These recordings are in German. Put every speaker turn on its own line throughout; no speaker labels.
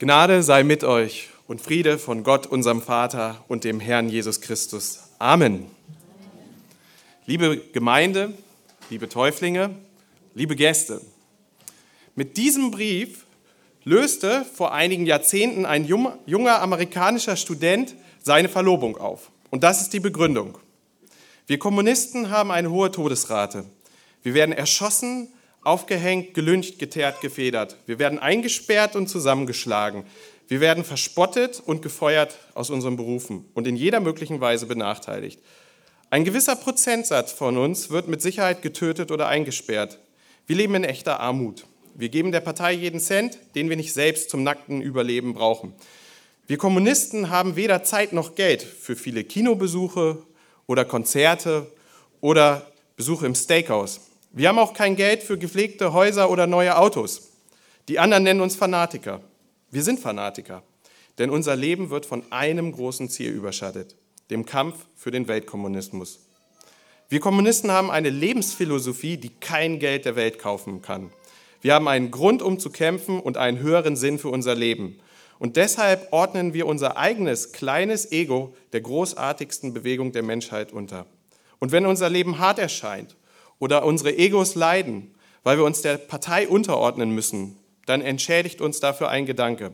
Gnade sei mit euch und Friede von Gott, unserem Vater und dem Herrn Jesus Christus. Amen. Liebe Gemeinde, liebe Täuflinge, liebe Gäste, mit diesem Brief löste vor einigen Jahrzehnten ein junger amerikanischer Student seine Verlobung auf. Und das ist die Begründung. Wir Kommunisten haben eine hohe Todesrate. Wir werden erschossen, aufgehängt, gelüncht, geteert, gefedert. Wir werden eingesperrt und zusammengeschlagen. Wir werden verspottet und gefeuert aus unseren Berufen und in jeder möglichen Weise benachteiligt. Ein gewisser Prozentsatz von uns wird mit Sicherheit getötet oder eingesperrt. Wir leben in echter Armut. Wir geben der Partei jeden Cent, den wir nicht selbst zum nackten Überleben brauchen. Wir Kommunisten haben weder Zeit noch Geld für viele Kinobesuche oder Konzerte oder Besuche im Steakhouse. Wir haben auch kein Geld für gepflegte Häuser oder neue Autos. Die anderen nennen uns Fanatiker. Wir sind Fanatiker, denn unser Leben wird von einem großen Ziel überschattet, dem Kampf für den Weltkommunismus. Wir Kommunisten haben eine Lebensphilosophie, die kein Geld der Welt kaufen kann. Wir haben einen Grund, um zu kämpfen und einen höheren Sinn für unser Leben. Und deshalb ordnen wir unser eigenes kleines Ego der großartigsten Bewegung der Menschheit unter. Und wenn unser Leben hart erscheint oder unsere Egos leiden, weil wir uns der Partei unterordnen müssen, dann entschädigt uns dafür ein Gedanke.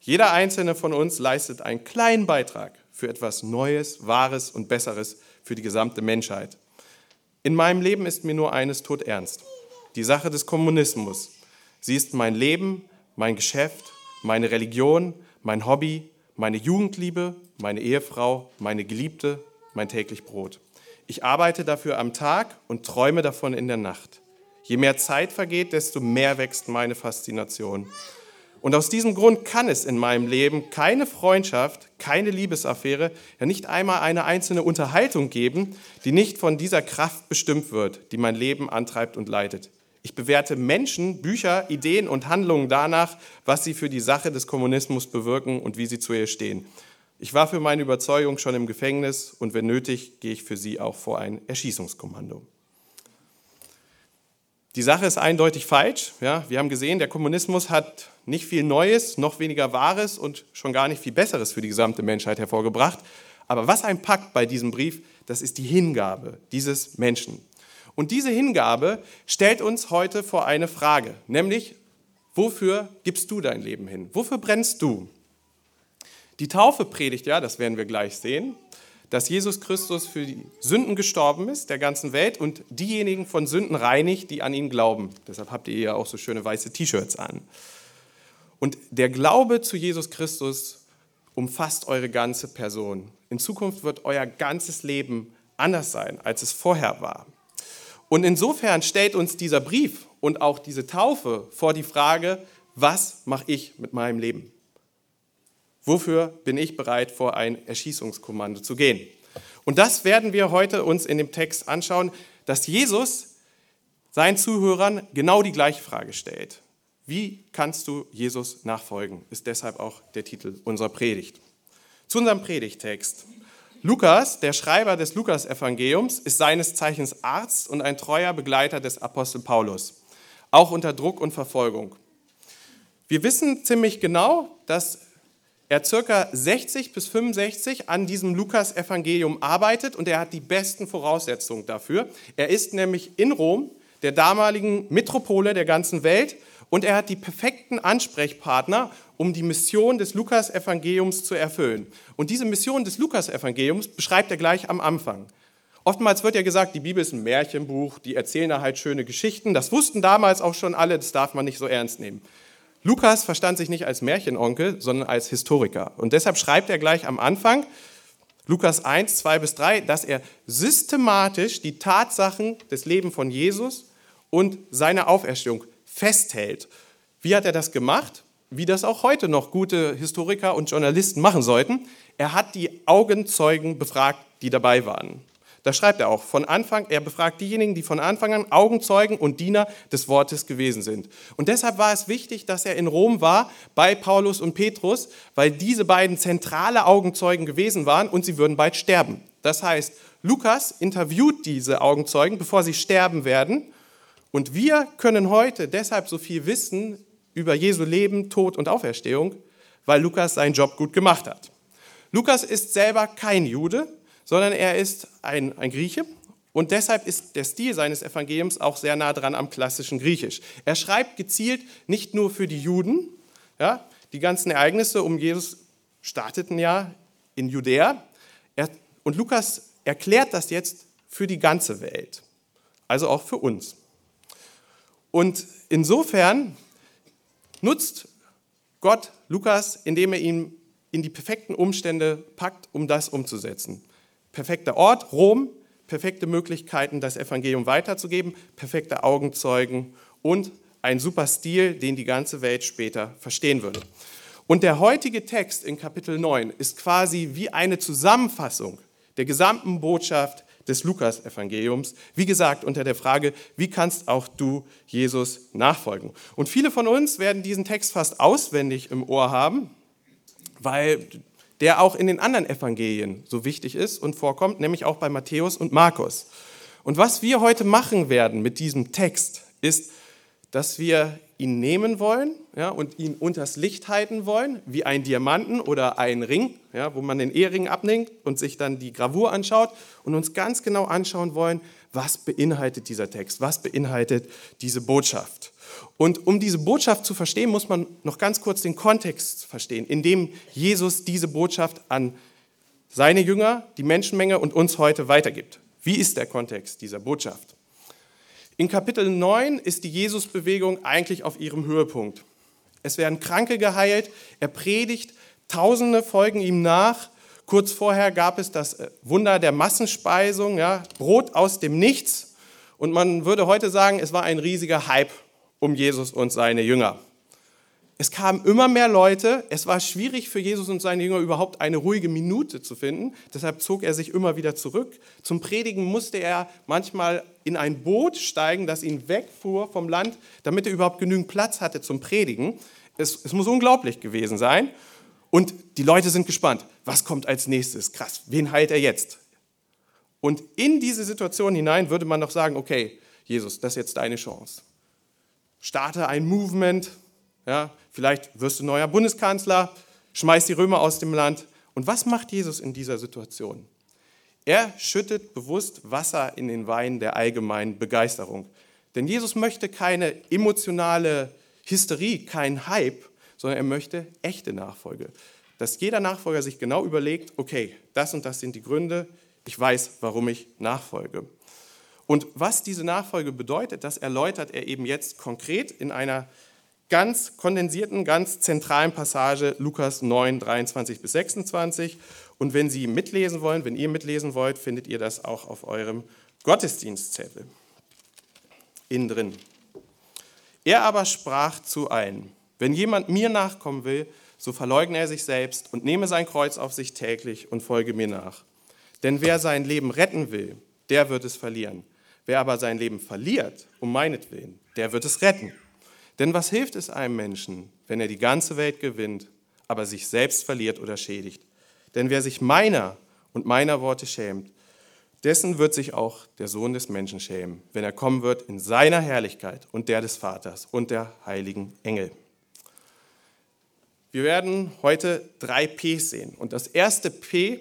Jeder einzelne von uns leistet einen kleinen Beitrag für etwas Neues, Wahres und Besseres für die gesamte Menschheit. In meinem Leben ist mir nur eines tot ernst. Die Sache des Kommunismus. Sie ist mein Leben, mein Geschäft, meine Religion, mein Hobby, meine Jugendliebe, meine Ehefrau, meine Geliebte, mein täglich Brot. Ich arbeite dafür am Tag und träume davon in der Nacht. Je mehr Zeit vergeht, desto mehr wächst meine Faszination. Und aus diesem Grund kann es in meinem Leben keine Freundschaft, keine Liebesaffäre, ja nicht einmal eine einzelne Unterhaltung geben, die nicht von dieser Kraft bestimmt wird, die mein Leben antreibt und leitet. Ich bewerte Menschen, Bücher, Ideen und Handlungen danach, was sie für die Sache des Kommunismus bewirken und wie sie zu ihr stehen. Ich war für meine Überzeugung schon im Gefängnis und wenn nötig, gehe ich für sie auch vor ein Erschießungskommando. Die Sache ist eindeutig falsch. Ja, wir haben gesehen, der Kommunismus hat nicht viel Neues, noch weniger Wahres und schon gar nicht viel Besseres für die gesamte Menschheit hervorgebracht. Aber was ein Pakt bei diesem Brief, das ist die Hingabe dieses Menschen. Und diese Hingabe stellt uns heute vor eine Frage, nämlich, wofür gibst du dein Leben hin? Wofür brennst du? Die Taufe predigt ja, das werden wir gleich sehen, dass Jesus Christus für die Sünden gestorben ist, der ganzen Welt, und diejenigen von Sünden reinigt, die an ihn glauben. Deshalb habt ihr ja auch so schöne weiße T-Shirts an. Und der Glaube zu Jesus Christus umfasst eure ganze Person. In Zukunft wird euer ganzes Leben anders sein, als es vorher war. Und insofern stellt uns dieser Brief und auch diese Taufe vor die Frage, was mache ich mit meinem Leben? Wofür bin ich bereit, vor ein Erschießungskommando zu gehen? Und das werden wir heute uns in dem Text anschauen, dass Jesus seinen Zuhörern genau die gleiche Frage stellt. Wie kannst du Jesus nachfolgen? Ist deshalb auch der Titel unserer Predigt. Zu unserem Predigtext. Lukas, der Schreiber des Lukas-Evangeliums, ist seines Zeichens Arzt und ein treuer Begleiter des Apostel Paulus, auch unter Druck und Verfolgung. Wir wissen ziemlich genau, dass er circa 60 bis 65 an diesem Lukas-Evangelium arbeitet und er hat die besten Voraussetzungen dafür. Er ist nämlich in Rom, der damaligen Metropole der ganzen Welt, und er hat die perfekten Ansprechpartner, um die Mission des Lukas-Evangeliums zu erfüllen. Und diese Mission des Lukas-Evangeliums beschreibt er gleich am Anfang. Oftmals wird ja gesagt, die Bibel ist ein Märchenbuch, die erzählen da halt schöne Geschichten. Das wussten damals auch schon alle, das darf man nicht so ernst nehmen. Lukas verstand sich nicht als Märchenonkel, sondern als Historiker. Und deshalb schreibt er gleich am Anfang, Lukas 1, 2 bis 3, dass er systematisch die Tatsachen des Lebens von Jesus und seiner Auferstehung festhält. Wie hat er das gemacht? Wie das auch heute noch gute Historiker und Journalisten machen sollten. Er hat die Augenzeugen befragt, die dabei waren. Da schreibt er auch, von Anfang, er befragt diejenigen, die von Anfang an Augenzeugen und Diener des Wortes gewesen sind. Und deshalb war es wichtig, dass er in Rom war bei Paulus und Petrus, weil diese beiden zentrale Augenzeugen gewesen waren und sie würden bald sterben. Das heißt, Lukas interviewt diese Augenzeugen, bevor sie sterben werden. Und wir können heute deshalb so viel wissen über Jesu Leben, Tod und Auferstehung, weil Lukas seinen Job gut gemacht hat. Lukas ist selber kein Jude, sondern er ist ein, ein Grieche und deshalb ist der Stil seines Evangeliums auch sehr nah dran am klassischen Griechisch. Er schreibt gezielt nicht nur für die Juden, ja, die ganzen Ereignisse um Jesus starteten ja in Judäa. Er, und Lukas erklärt das jetzt für die ganze Welt, also auch für uns. Und insofern nutzt Gott Lukas, indem er ihn in die perfekten Umstände packt, um das umzusetzen. Perfekter Ort, Rom, perfekte Möglichkeiten, das Evangelium weiterzugeben, perfekte Augenzeugen und ein super Stil, den die ganze Welt später verstehen würde. Und der heutige Text in Kapitel 9 ist quasi wie eine Zusammenfassung der gesamten Botschaft des Lukas-Evangeliums. Wie gesagt, unter der Frage, wie kannst auch du Jesus nachfolgen? Und viele von uns werden diesen Text fast auswendig im Ohr haben, weil der auch in den anderen Evangelien so wichtig ist und vorkommt, nämlich auch bei Matthäus und Markus. Und was wir heute machen werden mit diesem Text, ist, dass wir ihn nehmen wollen ja, und ihn unters Licht halten wollen, wie ein Diamanten oder ein Ring, ja, wo man den Ehering abnimmt und sich dann die Gravur anschaut und uns ganz genau anschauen wollen, was beinhaltet dieser Text, was beinhaltet diese Botschaft. Und um diese Botschaft zu verstehen, muss man noch ganz kurz den Kontext verstehen, in dem Jesus diese Botschaft an seine Jünger, die Menschenmenge und uns heute weitergibt. Wie ist der Kontext dieser Botschaft? In Kapitel 9 ist die Jesusbewegung eigentlich auf ihrem Höhepunkt. Es werden Kranke geheilt, er predigt, Tausende folgen ihm nach. Kurz vorher gab es das Wunder der Massenspeisung, ja, Brot aus dem Nichts. Und man würde heute sagen, es war ein riesiger Hype um Jesus und seine Jünger. Es kamen immer mehr Leute. Es war schwierig für Jesus und seine Jünger überhaupt eine ruhige Minute zu finden. Deshalb zog er sich immer wieder zurück. Zum Predigen musste er manchmal in ein Boot steigen, das ihn wegfuhr vom Land, damit er überhaupt genügend Platz hatte zum Predigen. Es, es muss unglaublich gewesen sein. Und die Leute sind gespannt. Was kommt als nächstes? Krass, wen heilt er jetzt? Und in diese Situation hinein würde man noch sagen, okay, Jesus, das ist jetzt deine Chance starte ein Movement, ja, vielleicht wirst du neuer Bundeskanzler, schmeiß die Römer aus dem Land. Und was macht Jesus in dieser Situation? Er schüttet bewusst Wasser in den Wein der allgemeinen Begeisterung. Denn Jesus möchte keine emotionale Hysterie, keinen Hype, sondern er möchte echte Nachfolge. Dass jeder Nachfolger sich genau überlegt, okay, das und das sind die Gründe, ich weiß, warum ich nachfolge. Und was diese Nachfolge bedeutet, das erläutert er eben jetzt konkret in einer ganz kondensierten, ganz zentralen Passage Lukas 9, 23 bis 26. Und wenn Sie mitlesen wollen, wenn ihr mitlesen wollt, findet ihr das auch auf eurem Gottesdienstzettel innen drin. Er aber sprach zu allen, wenn jemand mir nachkommen will, so verleugne er sich selbst und nehme sein Kreuz auf sich täglich und folge mir nach. Denn wer sein Leben retten will, der wird es verlieren. Wer aber sein Leben verliert, um meinetwillen, der wird es retten. Denn was hilft es einem Menschen, wenn er die ganze Welt gewinnt, aber sich selbst verliert oder schädigt? Denn wer sich meiner und meiner Worte schämt, dessen wird sich auch der Sohn des Menschen schämen, wenn er kommen wird in seiner Herrlichkeit und der des Vaters und der heiligen Engel. Wir werden heute drei Ps sehen. Und das erste P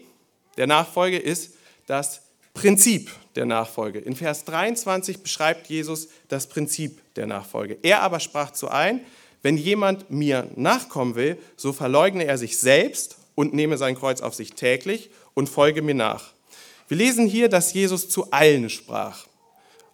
der Nachfolge ist das Prinzip der Nachfolge. In Vers 23 beschreibt Jesus das Prinzip der Nachfolge. Er aber sprach zu allen, wenn jemand mir nachkommen will, so verleugne er sich selbst und nehme sein Kreuz auf sich täglich und folge mir nach. Wir lesen hier, dass Jesus zu allen sprach.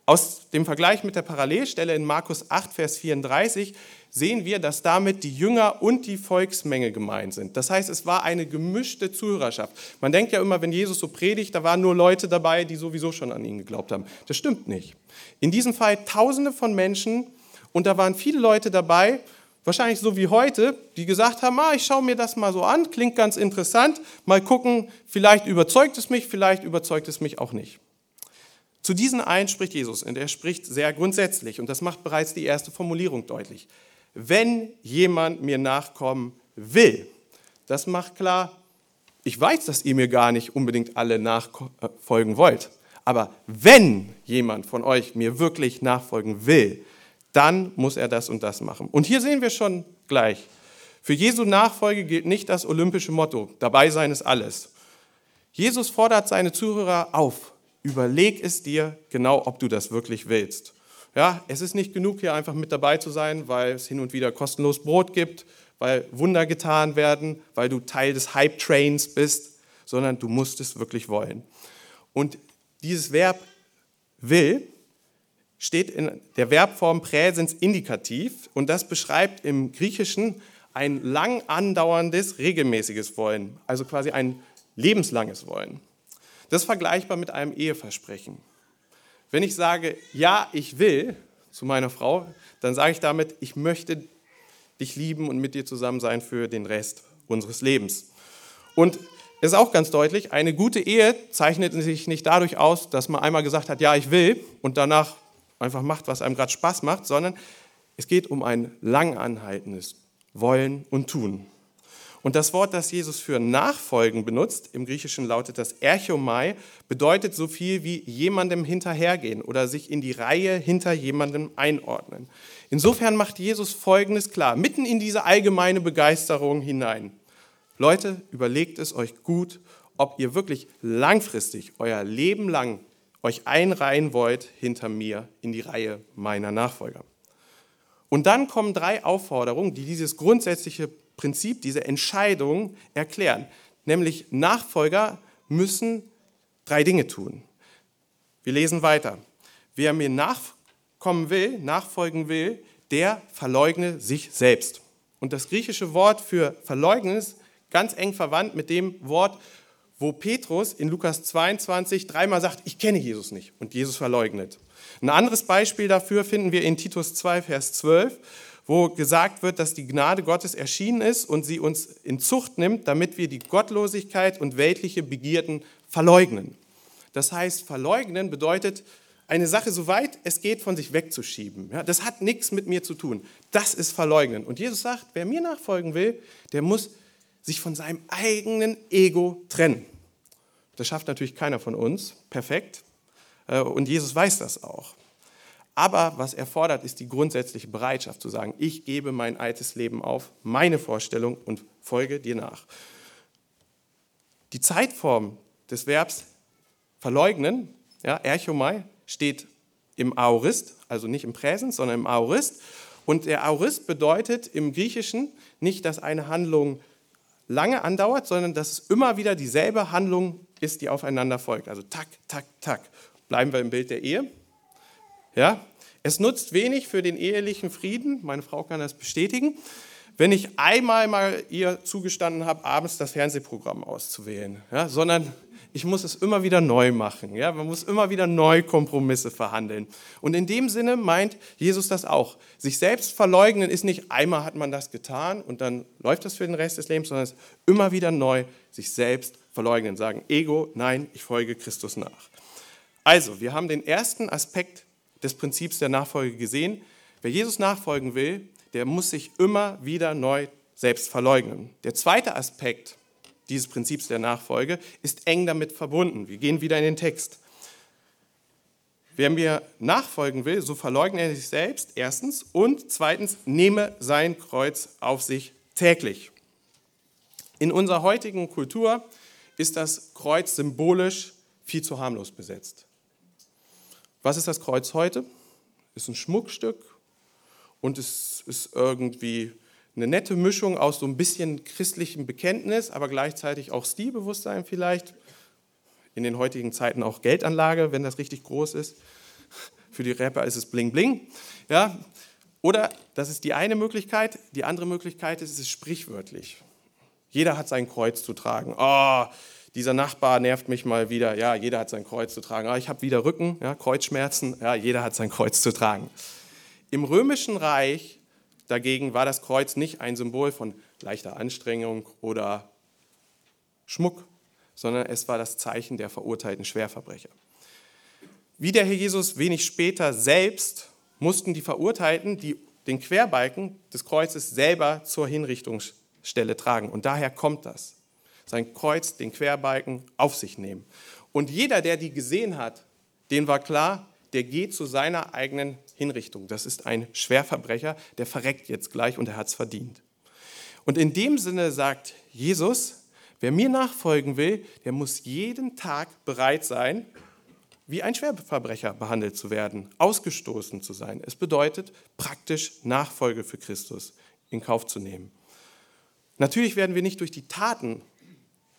Aus dem Vergleich mit der Parallelstelle in Markus 8, Vers 34 sehen wir, dass damit die Jünger und die Volksmenge gemeint sind. Das heißt, es war eine gemischte Zuhörerschaft. Man denkt ja immer, wenn Jesus so predigt, da waren nur Leute dabei, die sowieso schon an ihn geglaubt haben. Das stimmt nicht. In diesem Fall Tausende von Menschen und da waren viele Leute dabei, wahrscheinlich so wie heute, die gesagt haben, ah, ich schaue mir das mal so an, klingt ganz interessant, mal gucken, vielleicht überzeugt es mich, vielleicht überzeugt es mich auch nicht. Zu diesen einen spricht Jesus und er spricht sehr grundsätzlich und das macht bereits die erste Formulierung deutlich wenn jemand mir nachkommen will. Das macht klar, ich weiß, dass ihr mir gar nicht unbedingt alle nachfolgen wollt. Aber wenn jemand von euch mir wirklich nachfolgen will, dann muss er das und das machen. Und hier sehen wir schon gleich, Für Jesu Nachfolge gilt nicht das olympische Motto, dabei sein ist alles. Jesus fordert seine Zuhörer auf, überleg es dir genau, ob du das wirklich willst. Ja, es ist nicht genug, hier einfach mit dabei zu sein, weil es hin und wieder kostenlos Brot gibt, weil Wunder getan werden, weil du Teil des Hype-Trains bist, sondern du musst es wirklich wollen. Und dieses Verb will steht in der Verbform Präsens Indikativ und das beschreibt im Griechischen ein lang andauerndes, regelmäßiges Wollen, also quasi ein lebenslanges Wollen. Das ist vergleichbar mit einem Eheversprechen. Wenn ich sage, ja, ich will zu meiner Frau, dann sage ich damit, ich möchte dich lieben und mit dir zusammen sein für den Rest unseres Lebens. Und es ist auch ganz deutlich, eine gute Ehe zeichnet sich nicht dadurch aus, dass man einmal gesagt hat, ja, ich will und danach einfach macht, was einem gerade Spaß macht, sondern es geht um ein langanhaltendes Wollen und Tun. Und das Wort, das Jesus für Nachfolgen benutzt, im Griechischen lautet das Erchomai, bedeutet so viel wie jemandem hinterhergehen oder sich in die Reihe hinter jemandem einordnen. Insofern macht Jesus Folgendes klar, mitten in diese allgemeine Begeisterung hinein. Leute, überlegt es euch gut, ob ihr wirklich langfristig, euer Leben lang euch einreihen wollt hinter mir in die Reihe meiner Nachfolger. Und dann kommen drei Aufforderungen, die dieses grundsätzliche Prinzip, diese Entscheidung erklären. Nämlich Nachfolger müssen drei Dinge tun. Wir lesen weiter. Wer mir nachkommen will, nachfolgen will, der verleugne sich selbst. Und das griechische Wort für verleugnen ist ganz eng verwandt mit dem Wort wo Petrus in Lukas 22 dreimal sagt, ich kenne Jesus nicht und Jesus verleugnet. Ein anderes Beispiel dafür finden wir in Titus 2, Vers 12, wo gesagt wird, dass die Gnade Gottes erschienen ist und sie uns in Zucht nimmt, damit wir die Gottlosigkeit und weltliche Begierden verleugnen. Das heißt, verleugnen bedeutet, eine Sache so weit es geht von sich wegzuschieben. Ja, das hat nichts mit mir zu tun. Das ist verleugnen. Und Jesus sagt, wer mir nachfolgen will, der muss sich von seinem eigenen Ego trennen. Das schafft natürlich keiner von uns perfekt äh, und Jesus weiß das auch. Aber was er fordert, ist die grundsätzliche Bereitschaft zu sagen, ich gebe mein altes Leben auf, meine Vorstellung und folge dir nach. Die Zeitform des Verbs verleugnen, ja, Erchomai, steht im Aorist, also nicht im Präsens, sondern im Aorist. Und der Aorist bedeutet im Griechischen nicht, dass eine Handlung lange andauert, sondern dass es immer wieder dieselbe Handlung ist, die aufeinander folgt. Also tak, tak, tak. Bleiben wir im Bild der Ehe. Ja? Es nutzt wenig für den ehelichen Frieden, meine Frau kann das bestätigen, wenn ich einmal mal ihr zugestanden habe, abends das Fernsehprogramm auszuwählen, ja? sondern ich muss es immer wieder neu machen. Ja? Man muss immer wieder neu Kompromisse verhandeln. Und in dem Sinne meint Jesus das auch. Sich selbst verleugnen ist nicht einmal hat man das getan und dann läuft das für den Rest des Lebens, sondern es ist immer wieder neu sich selbst verleugnen. Sagen, Ego, nein, ich folge Christus nach. Also, wir haben den ersten Aspekt des Prinzips der Nachfolge gesehen. Wer Jesus nachfolgen will, der muss sich immer wieder neu selbst verleugnen. Der zweite Aspekt dieses Prinzips der Nachfolge, ist eng damit verbunden. Wir gehen wieder in den Text. Wer mir nachfolgen will, so verleugne er sich selbst, erstens, und zweitens, nehme sein Kreuz auf sich täglich. In unserer heutigen Kultur ist das Kreuz symbolisch viel zu harmlos besetzt. Was ist das Kreuz heute? Ist ein Schmuckstück und es ist irgendwie eine nette Mischung aus so ein bisschen christlichem Bekenntnis, aber gleichzeitig auch Stilbewusstsein vielleicht. In den heutigen Zeiten auch Geldanlage, wenn das richtig groß ist. Für die Rapper ist es Bling Bling. Ja? Oder, das ist die eine Möglichkeit. Die andere Möglichkeit ist, es ist sprichwörtlich. Jeder hat sein Kreuz zu tragen. Oh, dieser Nachbar nervt mich mal wieder. Ja, jeder hat sein Kreuz zu tragen. Oh, ich habe wieder Rücken, ja, Kreuzschmerzen. Ja, jeder hat sein Kreuz zu tragen. Im Römischen Reich Dagegen war das Kreuz nicht ein Symbol von leichter Anstrengung oder Schmuck, sondern es war das Zeichen der verurteilten Schwerverbrecher. Wie der Herr Jesus wenig später selbst mussten die Verurteilten die, den Querbalken des Kreuzes selber zur Hinrichtungsstelle tragen. Und daher kommt das. Sein Kreuz, den Querbalken auf sich nehmen. Und jeder, der die gesehen hat, den war klar, der geht zu seiner eigenen Hinrichtung. Das ist ein Schwerverbrecher, der verreckt jetzt gleich und er hat es verdient. Und in dem Sinne sagt Jesus, wer mir nachfolgen will, der muss jeden Tag bereit sein, wie ein Schwerverbrecher behandelt zu werden, ausgestoßen zu sein. Es bedeutet praktisch Nachfolge für Christus in Kauf zu nehmen. Natürlich werden wir nicht durch die Taten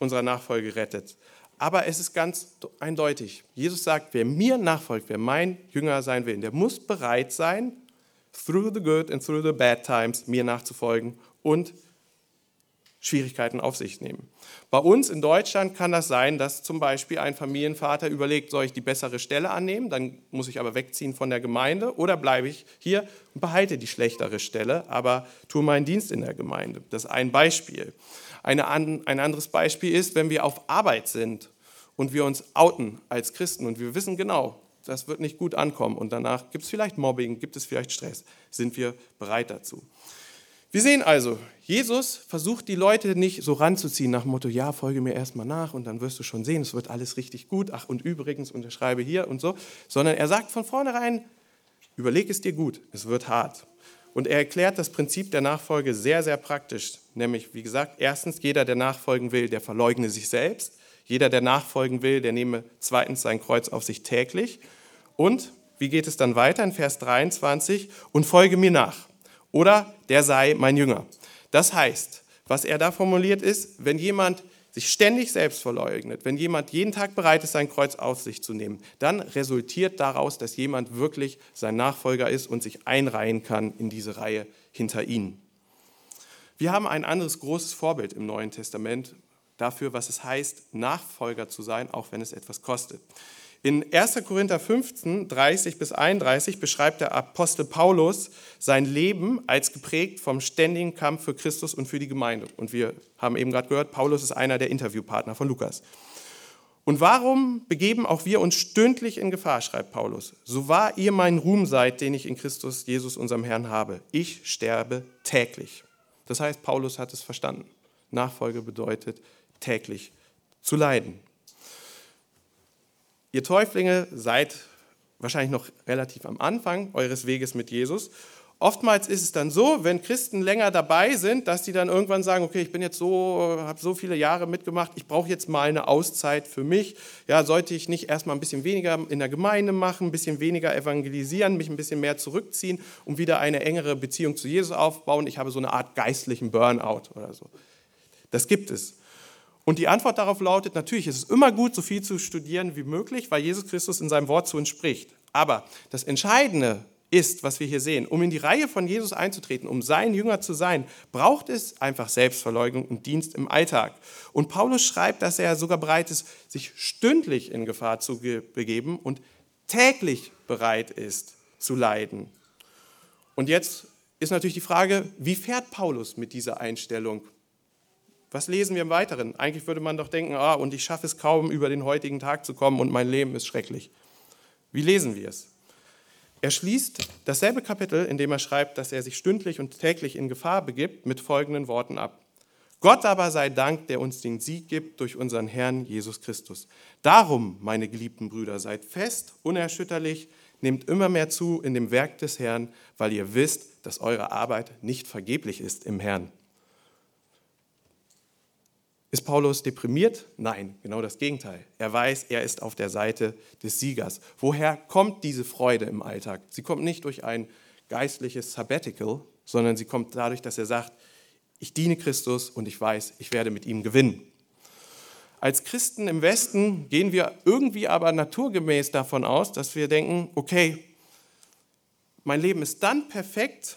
unserer Nachfolge gerettet, aber es ist ganz eindeutig. Jesus sagt, wer mir nachfolgt, wer mein Jünger sein will, der muss bereit sein, through the good and through the bad times mir nachzufolgen und Schwierigkeiten auf sich nehmen. Bei uns in Deutschland kann das sein, dass zum Beispiel ein Familienvater überlegt, soll ich die bessere Stelle annehmen, dann muss ich aber wegziehen von der Gemeinde oder bleibe ich hier und behalte die schlechtere Stelle, aber tue meinen Dienst in der Gemeinde. Das ist ein Beispiel. Eine, ein anderes Beispiel ist, wenn wir auf Arbeit sind und wir uns outen als Christen und wir wissen genau, das wird nicht gut ankommen und danach gibt es vielleicht Mobbing, gibt es vielleicht Stress, sind wir bereit dazu. Wir sehen also, Jesus versucht die Leute nicht so ranzuziehen nach dem Motto, ja, folge mir erstmal nach und dann wirst du schon sehen, es wird alles richtig gut. Ach, und übrigens unterschreibe hier und so, sondern er sagt von vornherein, überleg es dir gut, es wird hart. Und er erklärt das Prinzip der Nachfolge sehr, sehr praktisch. Nämlich, wie gesagt, erstens, jeder, der nachfolgen will, der verleugne sich selbst. Jeder, der nachfolgen will, der nehme zweitens sein Kreuz auf sich täglich. Und, wie geht es dann weiter in Vers 23? Und folge mir nach oder der sei mein Jünger. Das heißt, was er da formuliert ist, wenn jemand sich ständig selbst verleugnet, wenn jemand jeden Tag bereit ist, sein Kreuz auf sich zu nehmen, dann resultiert daraus, dass jemand wirklich sein Nachfolger ist und sich einreihen kann in diese Reihe hinter ihnen. Wir haben ein anderes großes Vorbild im Neuen Testament dafür, was es heißt, Nachfolger zu sein, auch wenn es etwas kostet. In 1. Korinther 15, 30 bis 31 beschreibt der Apostel Paulus sein Leben als geprägt vom ständigen Kampf für Christus und für die Gemeinde. Und wir haben eben gerade gehört, Paulus ist einer der Interviewpartner von Lukas. Und warum begeben auch wir uns stündlich in Gefahr, schreibt Paulus. So wahr ihr mein Ruhm seid, den ich in Christus Jesus, unserem Herrn, habe. Ich sterbe täglich. Das heißt, Paulus hat es verstanden. Nachfolge bedeutet täglich zu leiden. Ihr Täuflinge seid wahrscheinlich noch relativ am Anfang eures Weges mit Jesus. Oftmals ist es dann so, wenn Christen länger dabei sind, dass sie dann irgendwann sagen, okay, ich bin jetzt so, habe so viele Jahre mitgemacht, ich brauche jetzt mal eine Auszeit für mich. Ja, sollte ich nicht erstmal ein bisschen weniger in der Gemeinde machen, ein bisschen weniger evangelisieren, mich ein bisschen mehr zurückziehen, um wieder eine engere Beziehung zu Jesus aufbauen? Ich habe so eine Art geistlichen Burnout oder so. Das gibt es. Und die Antwort darauf lautet, natürlich ist es immer gut, so viel zu studieren wie möglich, weil Jesus Christus in seinem Wort zu uns spricht. Aber das Entscheidende ist, was wir hier sehen, um in die Reihe von Jesus einzutreten, um sein Jünger zu sein, braucht es einfach Selbstverleugnung und Dienst im Alltag. Und Paulus schreibt, dass er sogar bereit ist, sich stündlich in Gefahr zu begeben und täglich bereit ist zu leiden. Und jetzt ist natürlich die Frage, wie fährt Paulus mit dieser Einstellung? Was lesen wir im Weiteren? Eigentlich würde man doch denken, ah, und ich schaffe es kaum, über den heutigen Tag zu kommen und mein Leben ist schrecklich. Wie lesen wir es? Er schließt dasselbe Kapitel, in dem er schreibt, dass er sich stündlich und täglich in Gefahr begibt, mit folgenden Worten ab. Gott aber sei Dank, der uns den Sieg gibt durch unseren Herrn Jesus Christus. Darum, meine geliebten Brüder, seid fest, unerschütterlich, nehmt immer mehr zu in dem Werk des Herrn, weil ihr wisst, dass eure Arbeit nicht vergeblich ist im Herrn. Ist Paulus deprimiert? Nein, genau das Gegenteil. Er weiß, er ist auf der Seite des Siegers. Woher kommt diese Freude im Alltag? Sie kommt nicht durch ein geistliches Sabbatical, sondern sie kommt dadurch, dass er sagt, ich diene Christus und ich weiß, ich werde mit ihm gewinnen. Als Christen im Westen gehen wir irgendwie aber naturgemäß davon aus, dass wir denken, okay, mein Leben ist dann perfekt,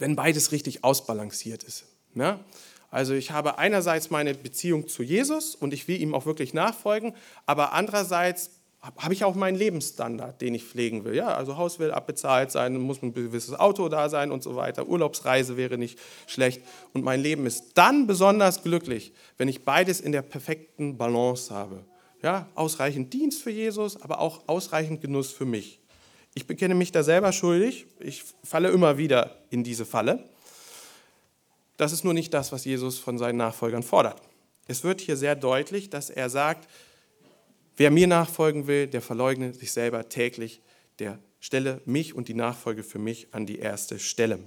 wenn beides richtig ausbalanciert ist. Ja? Also ich habe einerseits meine Beziehung zu Jesus und ich will ihm auch wirklich nachfolgen, aber andererseits habe ich auch meinen Lebensstandard, den ich pflegen will. Ja, also Haus will abbezahlt sein, muss ein gewisses Auto da sein und so weiter. Urlaubsreise wäre nicht schlecht. Und mein Leben ist dann besonders glücklich, wenn ich beides in der perfekten Balance habe. Ja, ausreichend Dienst für Jesus, aber auch ausreichend Genuss für mich. Ich bekenne mich da selber schuldig. Ich falle immer wieder in diese Falle. Das ist nur nicht das, was Jesus von seinen Nachfolgern fordert. Es wird hier sehr deutlich, dass er sagt, wer mir nachfolgen will, der verleugne sich selber täglich, der stelle mich und die Nachfolge für mich an die erste Stelle.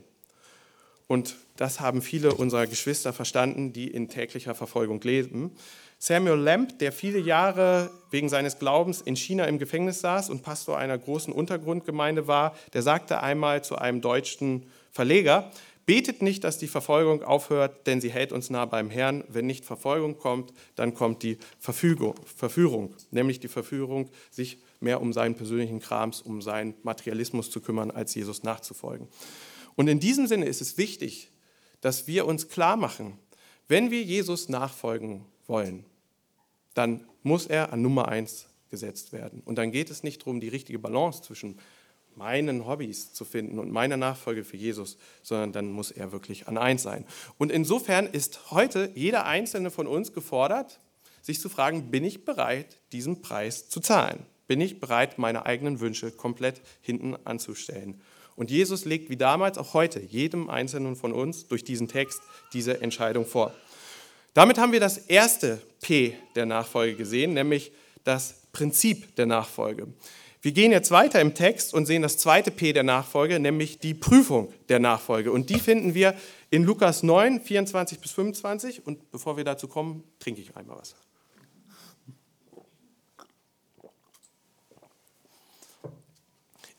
Und das haben viele unserer Geschwister verstanden, die in täglicher Verfolgung leben. Samuel Lamb, der viele Jahre wegen seines Glaubens in China im Gefängnis saß und Pastor einer großen Untergrundgemeinde war, der sagte einmal zu einem deutschen Verleger, betet nicht, dass die Verfolgung aufhört, denn sie hält uns nah beim Herrn. Wenn nicht Verfolgung kommt, dann kommt die Verfügung, Verführung, nämlich die Verführung, sich mehr um seinen persönlichen Krams, um seinen Materialismus zu kümmern, als Jesus nachzufolgen. Und in diesem Sinne ist es wichtig, dass wir uns klar machen, wenn wir Jesus nachfolgen wollen, dann muss er an Nummer eins gesetzt werden. Und dann geht es nicht darum, die richtige Balance zwischen meinen Hobbys zu finden und meiner Nachfolge für Jesus, sondern dann muss er wirklich an eins sein. Und insofern ist heute jeder einzelne von uns gefordert, sich zu fragen, bin ich bereit, diesen Preis zu zahlen? Bin ich bereit, meine eigenen Wünsche komplett hinten anzustellen? Und Jesus legt wie damals auch heute jedem Einzelnen von uns durch diesen Text diese Entscheidung vor. Damit haben wir das erste P der Nachfolge gesehen, nämlich das Prinzip der Nachfolge. Wir gehen jetzt weiter im Text und sehen das zweite P der Nachfolge, nämlich die Prüfung der Nachfolge. Und die finden wir in Lukas 9, 24 bis 25. Und bevor wir dazu kommen, trinke ich einmal was.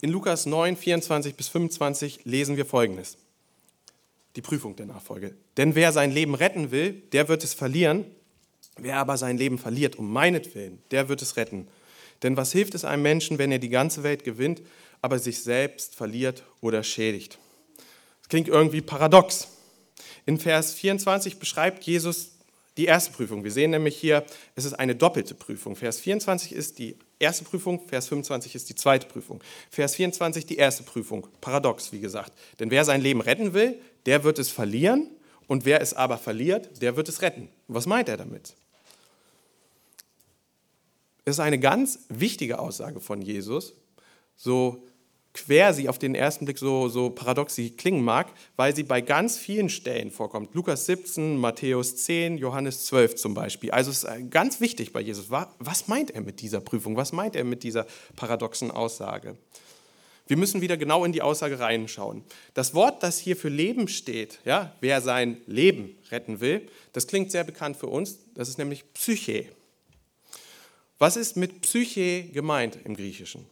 In Lukas 9, 24 bis 25 lesen wir Folgendes die Prüfung der Nachfolge. Denn wer sein Leben retten will, der wird es verlieren. Wer aber sein Leben verliert um meinetwillen, der wird es retten. Denn was hilft es einem Menschen, wenn er die ganze Welt gewinnt, aber sich selbst verliert oder schädigt? Das klingt irgendwie paradox. In Vers 24 beschreibt Jesus die erste Prüfung. Wir sehen nämlich hier, es ist eine doppelte Prüfung. Vers 24 ist die erste Prüfung, Vers 25 ist die zweite Prüfung. Vers 24 die erste Prüfung. Paradox, wie gesagt. Denn wer sein Leben retten will, der wird es verlieren und wer es aber verliert, der wird es retten. Was meint er damit? Es ist eine ganz wichtige Aussage von Jesus, so quer sie auf den ersten Blick so, so paradox sie klingen mag, weil sie bei ganz vielen Stellen vorkommt. Lukas 17, Matthäus 10, Johannes 12 zum Beispiel. Also es ist ganz wichtig bei Jesus. Was meint er mit dieser Prüfung? Was meint er mit dieser paradoxen Aussage? Wir müssen wieder genau in die Aussage reinschauen. Das Wort, das hier für Leben steht, ja, wer sein Leben retten will, das klingt sehr bekannt für uns. Das ist nämlich Psyche. Was ist mit Psyche gemeint im Griechischen?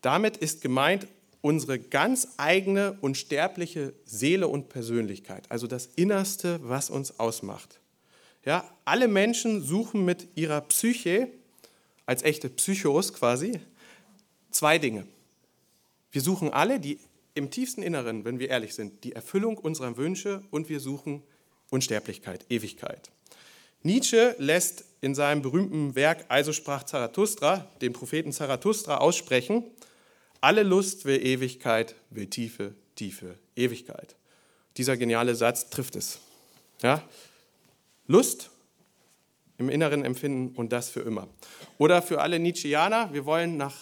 Damit ist gemeint unsere ganz eigene unsterbliche Seele und Persönlichkeit, also das Innerste, was uns ausmacht. Ja, alle Menschen suchen mit ihrer Psyche, als echte Psychos quasi, zwei Dinge. Wir suchen alle die im tiefsten Inneren, wenn wir ehrlich sind, die Erfüllung unserer Wünsche und wir suchen Unsterblichkeit, Ewigkeit. Nietzsche lässt in seinem berühmten Werk Also sprach Zarathustra, den Propheten Zarathustra, aussprechen, alle Lust will Ewigkeit, will tiefe, tiefe Ewigkeit. Dieser geniale Satz trifft es. Ja? Lust im inneren Empfinden und das für immer. Oder für alle Nietzscheaner, wir wollen nach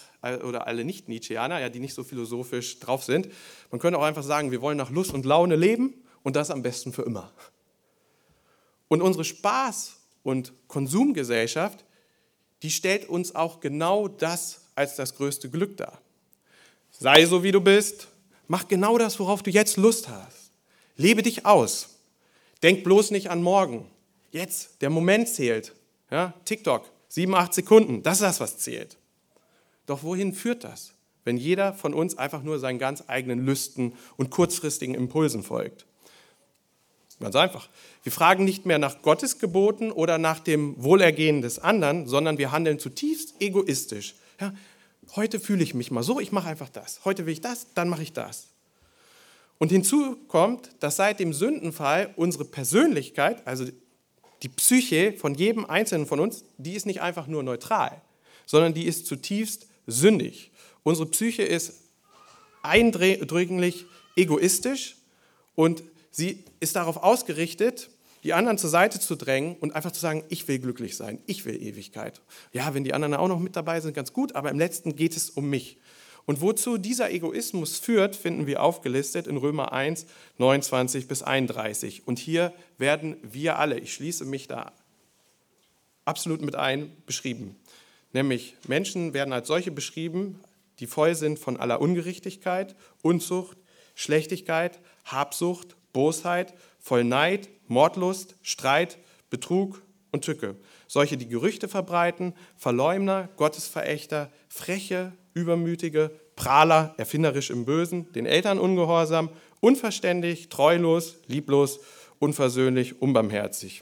oder alle Nicht-Nietzscheaner, ja, die nicht so philosophisch drauf sind, man könnte auch einfach sagen, wir wollen nach Lust und Laune leben und das am besten für immer. Und unsere Spaß- und Konsumgesellschaft, die stellt uns auch genau das als das größte Glück dar. Sei so, wie du bist, mach genau das, worauf du jetzt Lust hast. Lebe dich aus. Denk bloß nicht an morgen. Jetzt, der Moment zählt. Ja, TikTok, sieben, acht Sekunden, das ist das, was zählt. Doch wohin führt das, wenn jeder von uns einfach nur seinen ganz eigenen Lüsten und kurzfristigen Impulsen folgt? Ganz einfach. Wir fragen nicht mehr nach Gottes Geboten oder nach dem Wohlergehen des anderen, sondern wir handeln zutiefst egoistisch. Ja, heute fühle ich mich mal so, ich mache einfach das. Heute will ich das, dann mache ich das. Und hinzu kommt, dass seit dem Sündenfall unsere Persönlichkeit, also die Psyche von jedem Einzelnen von uns, die ist nicht einfach nur neutral, sondern die ist zutiefst sündig. Unsere Psyche ist eindringlich egoistisch und sie ist darauf ausgerichtet, die anderen zur Seite zu drängen und einfach zu sagen, ich will glücklich sein, ich will Ewigkeit. Ja, wenn die anderen auch noch mit dabei sind, ganz gut, aber im letzten geht es um mich. Und wozu dieser Egoismus führt, finden wir aufgelistet in Römer 1, 29 bis 31. Und hier werden wir alle, ich schließe mich da absolut mit ein, beschrieben. Nämlich Menschen werden als solche beschrieben, die voll sind von aller Ungerechtigkeit, Unzucht, Schlechtigkeit, Habsucht, Bosheit, voll Neid, Mordlust, Streit, Betrug und Tücke. Solche, die Gerüchte verbreiten, Verleumder, Gottesverächter, freche, übermütige, Prahler, erfinderisch im Bösen, den Eltern ungehorsam, unverständig, treulos, lieblos, unversöhnlich, unbarmherzig.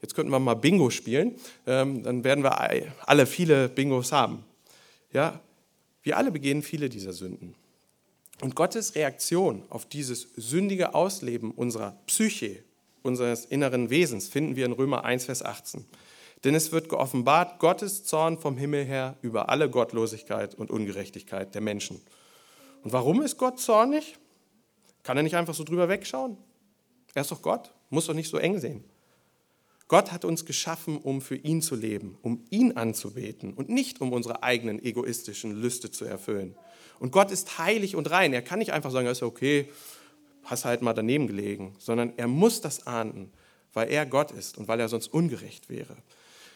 Jetzt könnten wir mal Bingo spielen, ähm, dann werden wir alle viele Bingos haben. Ja, wir alle begehen viele dieser Sünden. Und Gottes Reaktion auf dieses sündige Ausleben unserer Psyche, unseres inneren Wesens, finden wir in Römer 1, Vers 18. Denn es wird geoffenbart Gottes Zorn vom Himmel her über alle Gottlosigkeit und Ungerechtigkeit der Menschen. Und warum ist Gott zornig? Kann er nicht einfach so drüber wegschauen? Er ist doch Gott, muss doch nicht so eng sehen. Gott hat uns geschaffen, um für ihn zu leben, um ihn anzubeten und nicht um unsere eigenen egoistischen Lüste zu erfüllen. Und Gott ist heilig und rein. Er kann nicht einfach sagen, ist okay, hast halt mal daneben gelegen, sondern er muss das ahnden, weil er Gott ist und weil er sonst ungerecht wäre.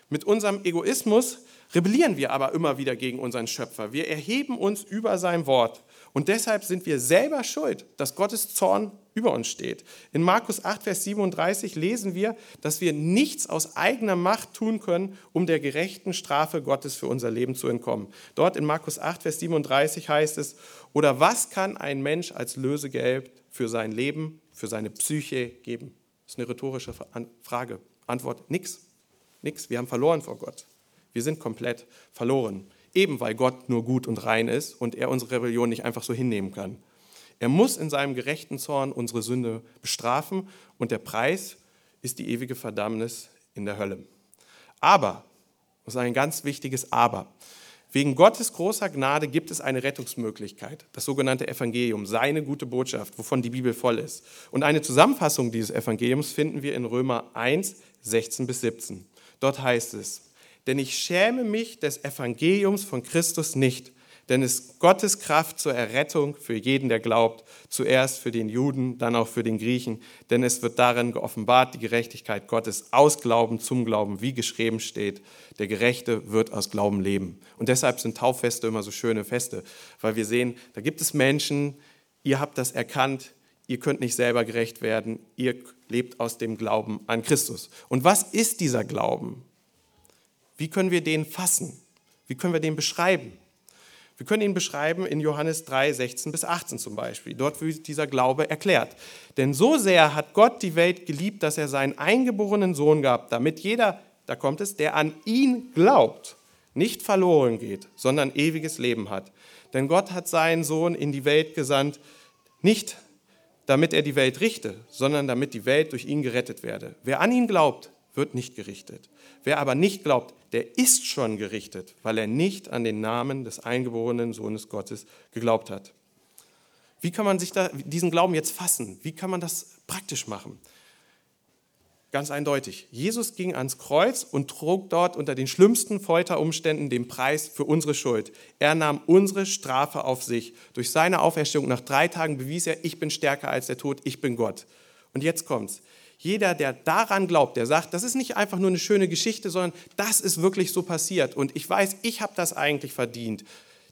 Mit unserem Egoismus rebellieren wir aber immer wieder gegen unseren Schöpfer. Wir erheben uns über sein Wort. Und deshalb sind wir selber schuld, dass Gottes Zorn über uns steht. In Markus 8, Vers 37 lesen wir, dass wir nichts aus eigener Macht tun können, um der gerechten Strafe Gottes für unser Leben zu entkommen. Dort in Markus 8, Vers 37 heißt es, oder was kann ein Mensch als Lösegeld für sein Leben, für seine Psyche geben? Das ist eine rhetorische Frage. Antwort, nichts. Nichts. Wir haben verloren vor Gott. Wir sind komplett verloren. Eben weil Gott nur gut und rein ist und er unsere Rebellion nicht einfach so hinnehmen kann. Er muss in seinem gerechten Zorn unsere Sünde bestrafen und der Preis ist die ewige Verdammnis in der Hölle. Aber, das ist ein ganz wichtiges Aber, wegen Gottes großer Gnade gibt es eine Rettungsmöglichkeit, das sogenannte Evangelium, seine gute Botschaft, wovon die Bibel voll ist. Und eine Zusammenfassung dieses Evangeliums finden wir in Römer 1, 16 bis 17. Dort heißt es, denn ich schäme mich des Evangeliums von Christus nicht, denn es ist Gottes Kraft zur Errettung für jeden, der glaubt, zuerst für den Juden, dann auch für den Griechen, denn es wird darin geoffenbart die Gerechtigkeit Gottes aus Glauben zum Glauben, wie geschrieben steht, der Gerechte wird aus Glauben leben. Und deshalb sind Tauffeste immer so schöne Feste, weil wir sehen, da gibt es Menschen, ihr habt das erkannt, ihr könnt nicht selber gerecht werden, ihr lebt aus dem Glauben an Christus. Und was ist dieser Glauben? Wie können wir den fassen? Wie können wir den beschreiben? Wir können ihn beschreiben in Johannes 3, 16 bis 18 zum Beispiel. Dort wird dieser Glaube erklärt. Denn so sehr hat Gott die Welt geliebt, dass er seinen eingeborenen Sohn gab, damit jeder, da kommt es, der an ihn glaubt, nicht verloren geht, sondern ewiges Leben hat. Denn Gott hat seinen Sohn in die Welt gesandt, nicht damit er die Welt richte, sondern damit die Welt durch ihn gerettet werde. Wer an ihn glaubt, wird nicht gerichtet. Wer aber nicht glaubt, der ist schon gerichtet, weil er nicht an den Namen des eingeborenen Sohnes Gottes geglaubt hat. Wie kann man sich da, diesen Glauben jetzt fassen? Wie kann man das praktisch machen? Ganz eindeutig. Jesus ging ans Kreuz und trug dort unter den schlimmsten Folterumständen den Preis für unsere Schuld. Er nahm unsere Strafe auf sich. Durch seine Auferstehung nach drei Tagen bewies er, ich bin stärker als der Tod, ich bin Gott. Und jetzt kommt's. Jeder, der daran glaubt, der sagt, das ist nicht einfach nur eine schöne Geschichte, sondern das ist wirklich so passiert. Und ich weiß, ich habe das eigentlich verdient,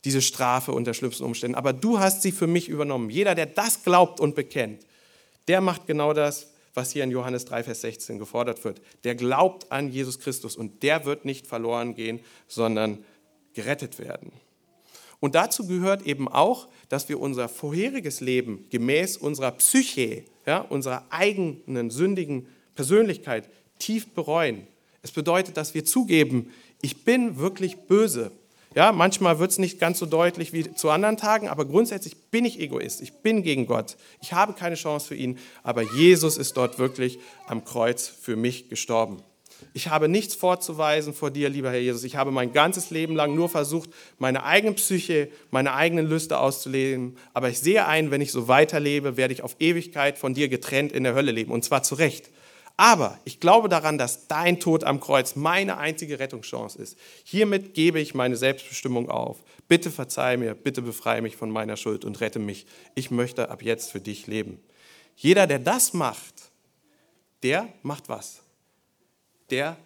diese Strafe unter schlimmsten Umständen. Aber du hast sie für mich übernommen. Jeder, der das glaubt und bekennt, der macht genau das, was hier in Johannes 3, Vers 16 gefordert wird. Der glaubt an Jesus Christus und der wird nicht verloren gehen, sondern gerettet werden. Und dazu gehört eben auch, dass wir unser vorheriges Leben gemäß unserer Psyche, ja, unserer eigenen sündigen Persönlichkeit tief bereuen. Es bedeutet, dass wir zugeben, ich bin wirklich böse. Ja, manchmal wird es nicht ganz so deutlich wie zu anderen Tagen, aber grundsätzlich bin ich Egoist. Ich bin gegen Gott. Ich habe keine Chance für ihn, aber Jesus ist dort wirklich am Kreuz für mich gestorben. Ich habe nichts vorzuweisen vor dir, lieber Herr Jesus. Ich habe mein ganzes Leben lang nur versucht, meine eigene Psyche, meine eigenen Lüste auszuleben. Aber ich sehe ein, wenn ich so weiterlebe, werde ich auf Ewigkeit von dir getrennt in der Hölle leben. Und zwar zu Recht. Aber ich glaube daran, dass dein Tod am Kreuz meine einzige Rettungschance ist. Hiermit gebe ich meine Selbstbestimmung auf. Bitte verzeih mir, bitte befreie mich von meiner Schuld und rette mich. Ich möchte ab jetzt für dich leben. Jeder, der das macht, der macht was? Der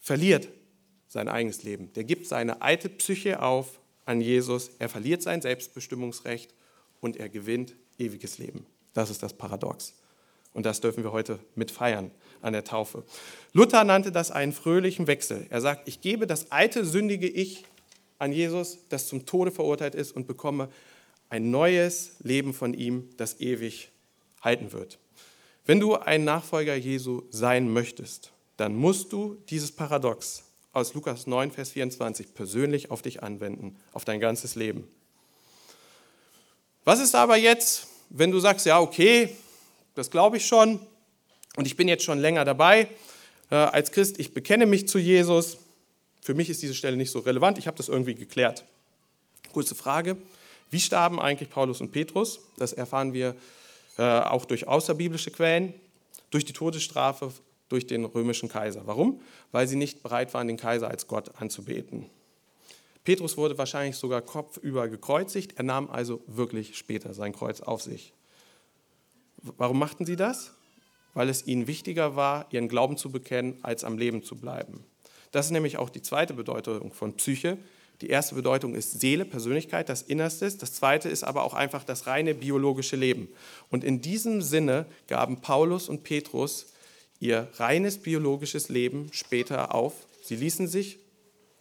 verliert sein eigenes Leben. Der gibt seine alte Psyche auf an Jesus. Er verliert sein Selbstbestimmungsrecht und er gewinnt ewiges Leben. Das ist das Paradox. Und das dürfen wir heute mit feiern an der Taufe. Luther nannte das einen fröhlichen Wechsel. Er sagt, ich gebe das alte sündige Ich an Jesus, das zum Tode verurteilt ist, und bekomme ein neues Leben von ihm, das ewig halten wird. Wenn du ein Nachfolger Jesu sein möchtest, dann musst du dieses Paradox aus Lukas 9, Vers 24 persönlich auf dich anwenden, auf dein ganzes Leben. Was ist aber jetzt, wenn du sagst, ja, okay, das glaube ich schon und ich bin jetzt schon länger dabei äh, als Christ, ich bekenne mich zu Jesus. Für mich ist diese Stelle nicht so relevant, ich habe das irgendwie geklärt. Kurze Frage, wie starben eigentlich Paulus und Petrus? Das erfahren wir äh, auch durch außerbiblische Quellen, durch die Todesstrafe durch den römischen Kaiser. Warum? Weil sie nicht bereit waren, den Kaiser als Gott anzubeten. Petrus wurde wahrscheinlich sogar kopfüber gekreuzigt, er nahm also wirklich später sein Kreuz auf sich. Warum machten sie das? Weil es ihnen wichtiger war, ihren Glauben zu bekennen, als am Leben zu bleiben. Das ist nämlich auch die zweite Bedeutung von Psyche. Die erste Bedeutung ist Seele, Persönlichkeit, das Innerstes. Das zweite ist aber auch einfach das reine biologische Leben. Und in diesem Sinne gaben Paulus und Petrus ihr reines biologisches Leben später auf. Sie ließen sich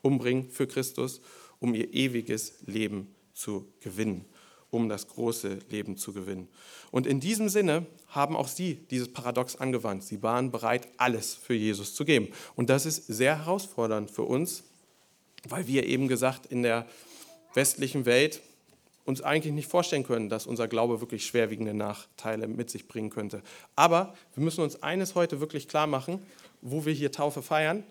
umbringen für Christus, um ihr ewiges Leben zu gewinnen, um das große Leben zu gewinnen. Und in diesem Sinne haben auch sie dieses Paradox angewandt. Sie waren bereit, alles für Jesus zu geben. Und das ist sehr herausfordernd für uns, weil wir eben gesagt in der westlichen Welt uns eigentlich nicht vorstellen können, dass unser Glaube wirklich schwerwiegende Nachteile mit sich bringen könnte. Aber wir müssen uns eines heute wirklich klar machen, wo wir hier Taufe feiern.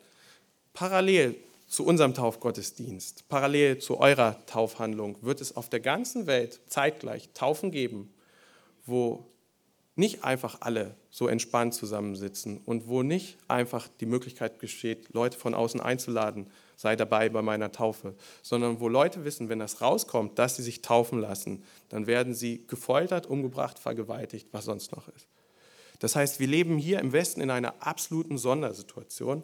Parallel zu unserem Taufgottesdienst, parallel zu eurer Taufhandlung, wird es auf der ganzen Welt zeitgleich Taufen geben, wo nicht einfach alle so entspannt zusammensitzen und wo nicht einfach die Möglichkeit besteht, Leute von außen einzuladen, sei dabei bei meiner Taufe, sondern wo Leute wissen, wenn das rauskommt, dass sie sich taufen lassen, dann werden sie gefoltert, umgebracht, vergewaltigt, was sonst noch ist. Das heißt, wir leben hier im Westen in einer absoluten Sondersituation,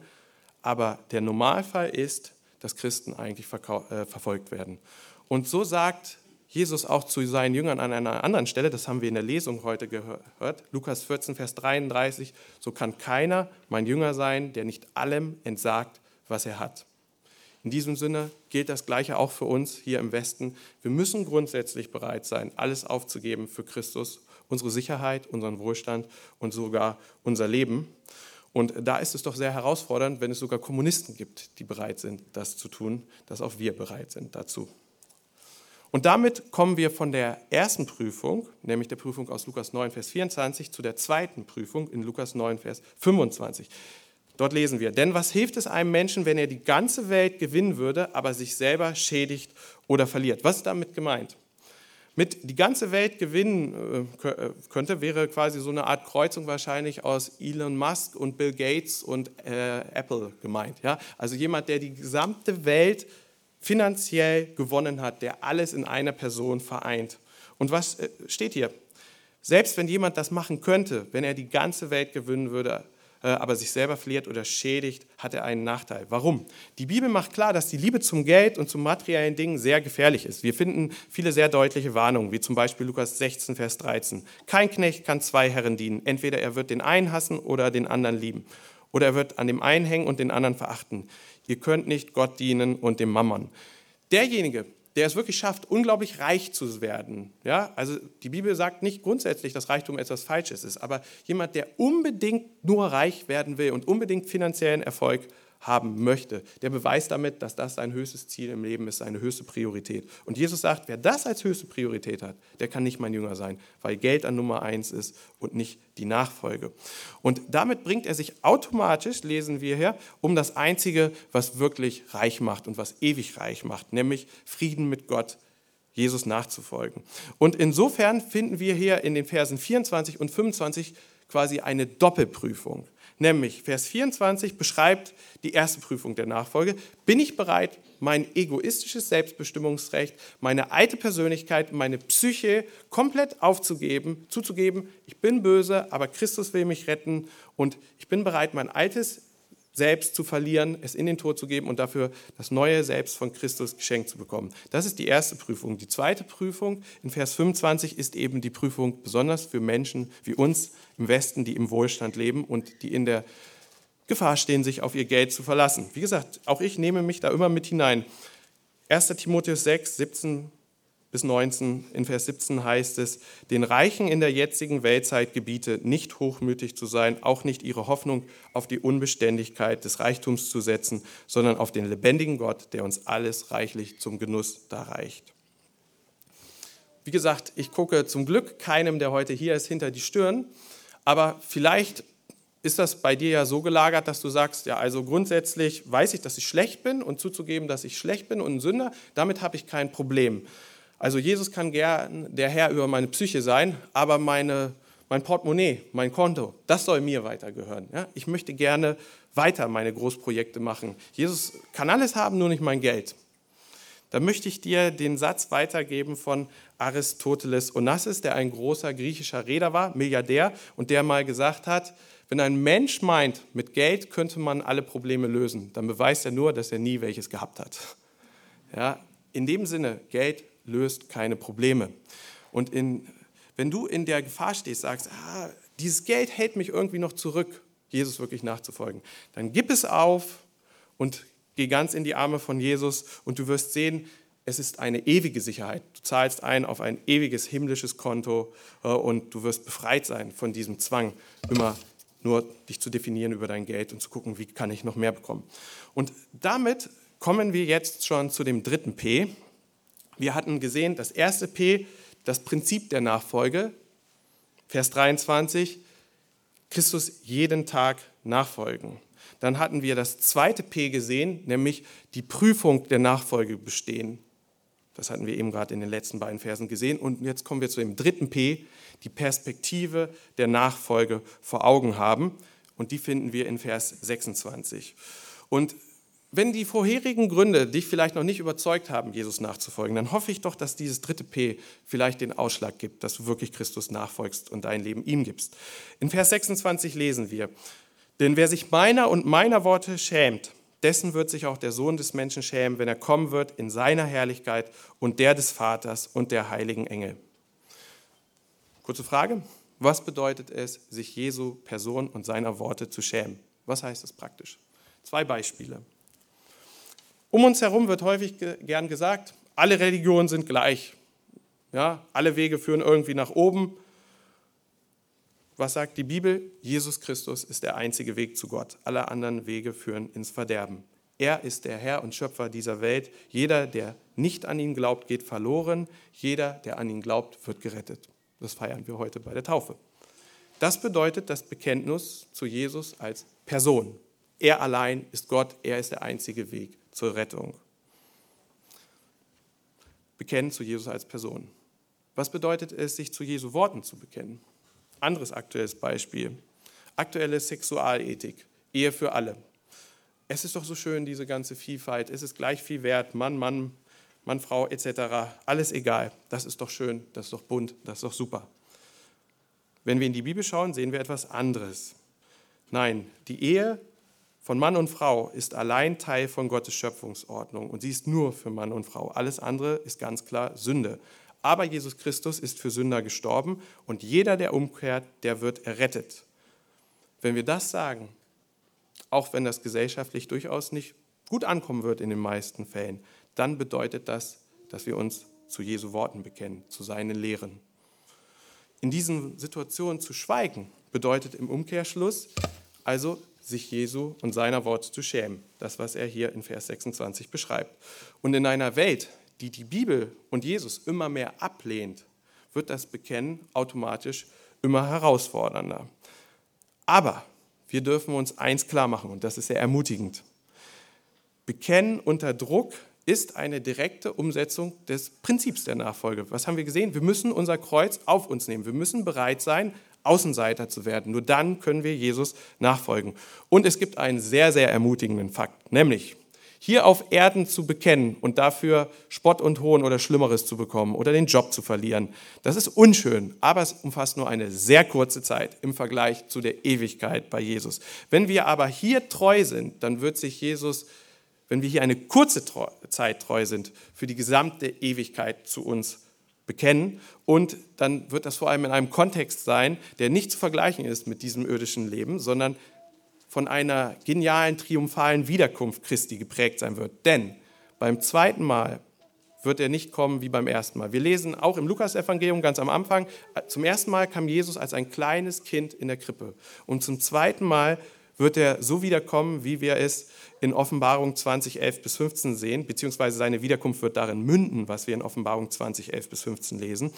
aber der Normalfall ist, dass Christen eigentlich äh, verfolgt werden. Und so sagt Jesus auch zu seinen Jüngern an einer anderen Stelle, das haben wir in der Lesung heute gehört, Lukas 14, Vers 33, so kann keiner mein Jünger sein, der nicht allem entsagt, was er hat. In diesem Sinne gilt das Gleiche auch für uns hier im Westen. Wir müssen grundsätzlich bereit sein, alles aufzugeben für Christus, unsere Sicherheit, unseren Wohlstand und sogar unser Leben. Und da ist es doch sehr herausfordernd, wenn es sogar Kommunisten gibt, die bereit sind, das zu tun, dass auch wir bereit sind dazu. Und damit kommen wir von der ersten Prüfung, nämlich der Prüfung aus Lukas 9, Vers 24, zu der zweiten Prüfung in Lukas 9, Vers 25. Dort lesen wir, denn was hilft es einem Menschen, wenn er die ganze Welt gewinnen würde, aber sich selber schädigt oder verliert? Was ist damit gemeint? Mit die ganze Welt gewinnen äh, äh, könnte, wäre quasi so eine Art Kreuzung wahrscheinlich aus Elon Musk und Bill Gates und äh, Apple gemeint. Ja? Also jemand, der die gesamte Welt finanziell gewonnen hat, der alles in einer Person vereint. Und was äh, steht hier? Selbst wenn jemand das machen könnte, wenn er die ganze Welt gewinnen würde, aber sich selber verliert oder schädigt, hat er einen Nachteil. Warum? Die Bibel macht klar, dass die Liebe zum Geld und zu materiellen Dingen sehr gefährlich ist. Wir finden viele sehr deutliche Warnungen, wie zum Beispiel Lukas 16, Vers 13. Kein Knecht kann zwei Herren dienen. Entweder er wird den einen hassen oder den anderen lieben. Oder er wird an dem einen hängen und den anderen verachten. Ihr könnt nicht Gott dienen und dem Mammon. Derjenige, der es wirklich schafft, unglaublich reich zu werden. Ja, also die Bibel sagt nicht grundsätzlich, dass Reichtum etwas Falsches ist, aber jemand, der unbedingt nur reich werden will und unbedingt finanziellen Erfolg haben möchte, der beweist damit, dass das sein höchstes Ziel im Leben ist, seine höchste Priorität. Und Jesus sagt, wer das als höchste Priorität hat, der kann nicht mein Jünger sein, weil Geld an Nummer eins ist und nicht die Nachfolge. Und damit bringt er sich automatisch, lesen wir hier, um das Einzige, was wirklich reich macht und was ewig reich macht, nämlich Frieden mit Gott, Jesus nachzufolgen. Und insofern finden wir hier in den Versen 24 und 25 quasi eine Doppelprüfung. Nämlich Vers 24 beschreibt die erste Prüfung der Nachfolge. Bin ich bereit, mein egoistisches Selbstbestimmungsrecht, meine alte Persönlichkeit, meine Psyche komplett aufzugeben, zuzugeben, ich bin böse, aber Christus will mich retten und ich bin bereit, mein altes Selbst zu verlieren, es in den Tod zu geben und dafür das neue Selbst von Christus geschenkt zu bekommen. Das ist die erste Prüfung. Die zweite Prüfung in Vers 25 ist eben die Prüfung besonders für Menschen wie uns im Westen, die im Wohlstand leben und die in der Gefahr stehen, sich auf ihr Geld zu verlassen. Wie gesagt, auch ich nehme mich da immer mit hinein. 1. Timotheus 6, 17 bis 19, in Vers 17 heißt es, den Reichen in der jetzigen Weltzeit gebiete, nicht hochmütig zu sein, auch nicht ihre Hoffnung auf die Unbeständigkeit des Reichtums zu setzen, sondern auf den lebendigen Gott, der uns alles reichlich zum Genuss darreicht. Wie gesagt, ich gucke zum Glück keinem, der heute hier ist, hinter die Stirn, aber vielleicht ist das bei dir ja so gelagert, dass du sagst, ja, also grundsätzlich weiß ich, dass ich schlecht bin und zuzugeben, dass ich schlecht bin und ein Sünder, damit habe ich kein Problem. Also Jesus kann gern der Herr über meine Psyche sein, aber meine, mein Portemonnaie, mein Konto, das soll mir weitergehören. Ja? Ich möchte gerne weiter meine Großprojekte machen. Jesus kann alles haben, nur nicht mein Geld. Da möchte ich dir den Satz weitergeben von Aristoteles Onassis, der ein großer griechischer Redner war, Milliardär, und der mal gesagt hat, wenn ein Mensch meint, mit Geld könnte man alle Probleme lösen, dann beweist er nur, dass er nie welches gehabt hat. Ja, in dem Sinne, Geld löst keine Probleme. Und in, wenn du in der Gefahr stehst, sagst, ah, dieses Geld hält mich irgendwie noch zurück, Jesus wirklich nachzufolgen, dann gib es auf und geh ganz in die Arme von Jesus und du wirst sehen, es ist eine ewige Sicherheit. Du zahlst ein auf ein ewiges himmlisches Konto äh, und du wirst befreit sein von diesem Zwang, immer nur dich zu definieren über dein Geld und zu gucken, wie kann ich noch mehr bekommen. Und damit kommen wir jetzt schon zu dem dritten P, wir hatten gesehen, das erste P, das Prinzip der Nachfolge, Vers 23, Christus jeden Tag nachfolgen. Dann hatten wir das zweite P gesehen, nämlich die Prüfung der Nachfolge bestehen. Das hatten wir eben gerade in den letzten beiden Versen gesehen. Und jetzt kommen wir zu dem dritten P, die Perspektive der Nachfolge vor Augen haben. Und die finden wir in Vers 26. Und wenn die vorherigen Gründe dich vielleicht noch nicht überzeugt haben, Jesus nachzufolgen, dann hoffe ich doch, dass dieses dritte P vielleicht den Ausschlag gibt, dass du wirklich Christus nachfolgst und dein Leben ihm gibst. In Vers 26 lesen wir, denn wer sich meiner und meiner Worte schämt, dessen wird sich auch der Sohn des Menschen schämen, wenn er kommen wird in seiner Herrlichkeit und der des Vaters und der heiligen Engel. Kurze Frage, was bedeutet es, sich Jesu Person und seiner Worte zu schämen? Was heißt das praktisch? Zwei Beispiele. Um uns herum wird häufig gern gesagt, alle Religionen sind gleich. Ja, alle Wege führen irgendwie nach oben. Was sagt die Bibel? Jesus Christus ist der einzige Weg zu Gott. Alle anderen Wege führen ins Verderben. Er ist der Herr und Schöpfer dieser Welt. Jeder, der nicht an ihn glaubt, geht verloren. Jeder, der an ihn glaubt, wird gerettet. Das feiern wir heute bei der Taufe. Das bedeutet das Bekenntnis zu Jesus als Person. Er allein ist Gott, er ist der einzige Weg zur Rettung. Bekennen zu Jesus als Person. Was bedeutet es, sich zu Jesu Worten zu bekennen? Anderes aktuelles Beispiel. Aktuelle Sexualethik. Ehe für alle. Es ist doch so schön, diese ganze Vielfalt. Es ist gleich viel wert. Mann, Mann, Mann, Frau etc. Alles egal. Das ist doch schön, das ist doch bunt, das ist doch super. Wenn wir in die Bibel schauen, sehen wir etwas anderes. Nein, die Ehe von Mann und Frau ist allein Teil von Gottes Schöpfungsordnung und sie ist nur für Mann und Frau. Alles andere ist ganz klar Sünde. Aber Jesus Christus ist für Sünder gestorben und jeder, der umkehrt, der wird errettet. Wenn wir das sagen, auch wenn das gesellschaftlich durchaus nicht gut ankommen wird in den meisten Fällen, dann bedeutet das, dass wir uns zu Jesu Worten bekennen, zu seinen Lehren. In diesen Situationen zu schweigen bedeutet im Umkehrschluss also sich Jesu und seiner Worte zu schämen. Das, was er hier in Vers 26 beschreibt. Und in einer Welt, die die Bibel und Jesus immer mehr ablehnt, wird das Bekennen automatisch immer herausfordernder. Aber wir dürfen uns eins klar machen, und das ist sehr ermutigend. Bekennen unter Druck ist eine direkte Umsetzung des Prinzips der Nachfolge. Was haben wir gesehen? Wir müssen unser Kreuz auf uns nehmen. Wir müssen bereit sein, Außenseiter zu werden. Nur dann können wir Jesus nachfolgen. Und es gibt einen sehr, sehr ermutigenden Fakt, nämlich hier auf Erden zu bekennen und dafür Spott und Hohn oder Schlimmeres zu bekommen oder den Job zu verlieren, das ist unschön, aber es umfasst nur eine sehr kurze Zeit im Vergleich zu der Ewigkeit bei Jesus. Wenn wir aber hier treu sind, dann wird sich Jesus, wenn wir hier eine kurze Zeit treu sind, für die gesamte Ewigkeit zu uns bekennen und dann wird das vor allem in einem Kontext sein, der nicht zu vergleichen ist mit diesem irdischen Leben, sondern von einer genialen, triumphalen Wiederkunft Christi geprägt sein wird. Denn beim zweiten Mal wird er nicht kommen wie beim ersten Mal. Wir lesen auch im Lukasevangelium ganz am Anfang, zum ersten Mal kam Jesus als ein kleines Kind in der Krippe. Und zum zweiten Mal wird er so wiederkommen, wie wir es in Offenbarung 20, 11 bis 15 sehen, beziehungsweise seine Wiederkunft wird darin münden, was wir in Offenbarung 20, 11 bis 15 lesen.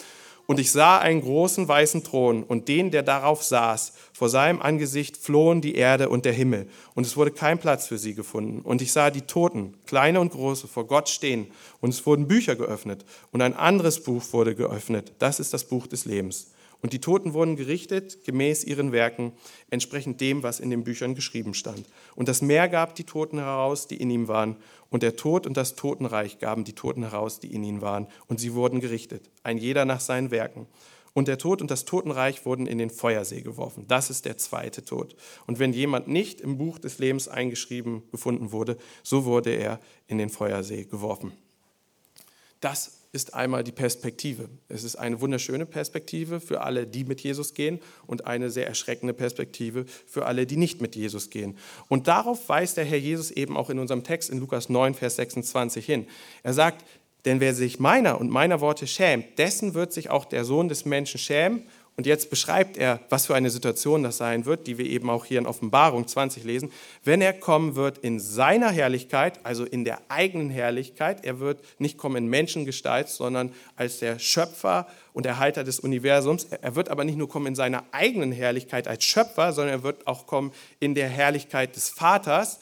Und ich sah einen großen weißen Thron und den, der darauf saß. Vor seinem Angesicht flohen die Erde und der Himmel. Und es wurde kein Platz für sie gefunden. Und ich sah die Toten, kleine und große, vor Gott stehen. Und es wurden Bücher geöffnet. Und ein anderes Buch wurde geöffnet. Das ist das Buch des Lebens. Und die Toten wurden gerichtet gemäß ihren Werken, entsprechend dem, was in den Büchern geschrieben stand. Und das Meer gab die Toten heraus, die in ihm waren. Und der Tod und das Totenreich gaben die Toten heraus, die in ihnen waren. Und sie wurden gerichtet, ein jeder nach seinen Werken. Und der Tod und das Totenreich wurden in den Feuersee geworfen. Das ist der zweite Tod. Und wenn jemand nicht im Buch des Lebens eingeschrieben gefunden wurde, so wurde er in den Feuersee geworfen. Das ist einmal die Perspektive. Es ist eine wunderschöne Perspektive für alle, die mit Jesus gehen und eine sehr erschreckende Perspektive für alle, die nicht mit Jesus gehen. Und darauf weist der Herr Jesus eben auch in unserem Text in Lukas 9, Vers 26 hin. Er sagt, denn wer sich meiner und meiner Worte schämt, dessen wird sich auch der Sohn des Menschen schämen und jetzt beschreibt er, was für eine Situation das sein wird, die wir eben auch hier in Offenbarung 20 lesen, wenn er kommen wird in seiner Herrlichkeit, also in der eigenen Herrlichkeit. Er wird nicht kommen in Menschengestalt, sondern als der Schöpfer und Erhalter des Universums. Er wird aber nicht nur kommen in seiner eigenen Herrlichkeit als Schöpfer, sondern er wird auch kommen in der Herrlichkeit des Vaters.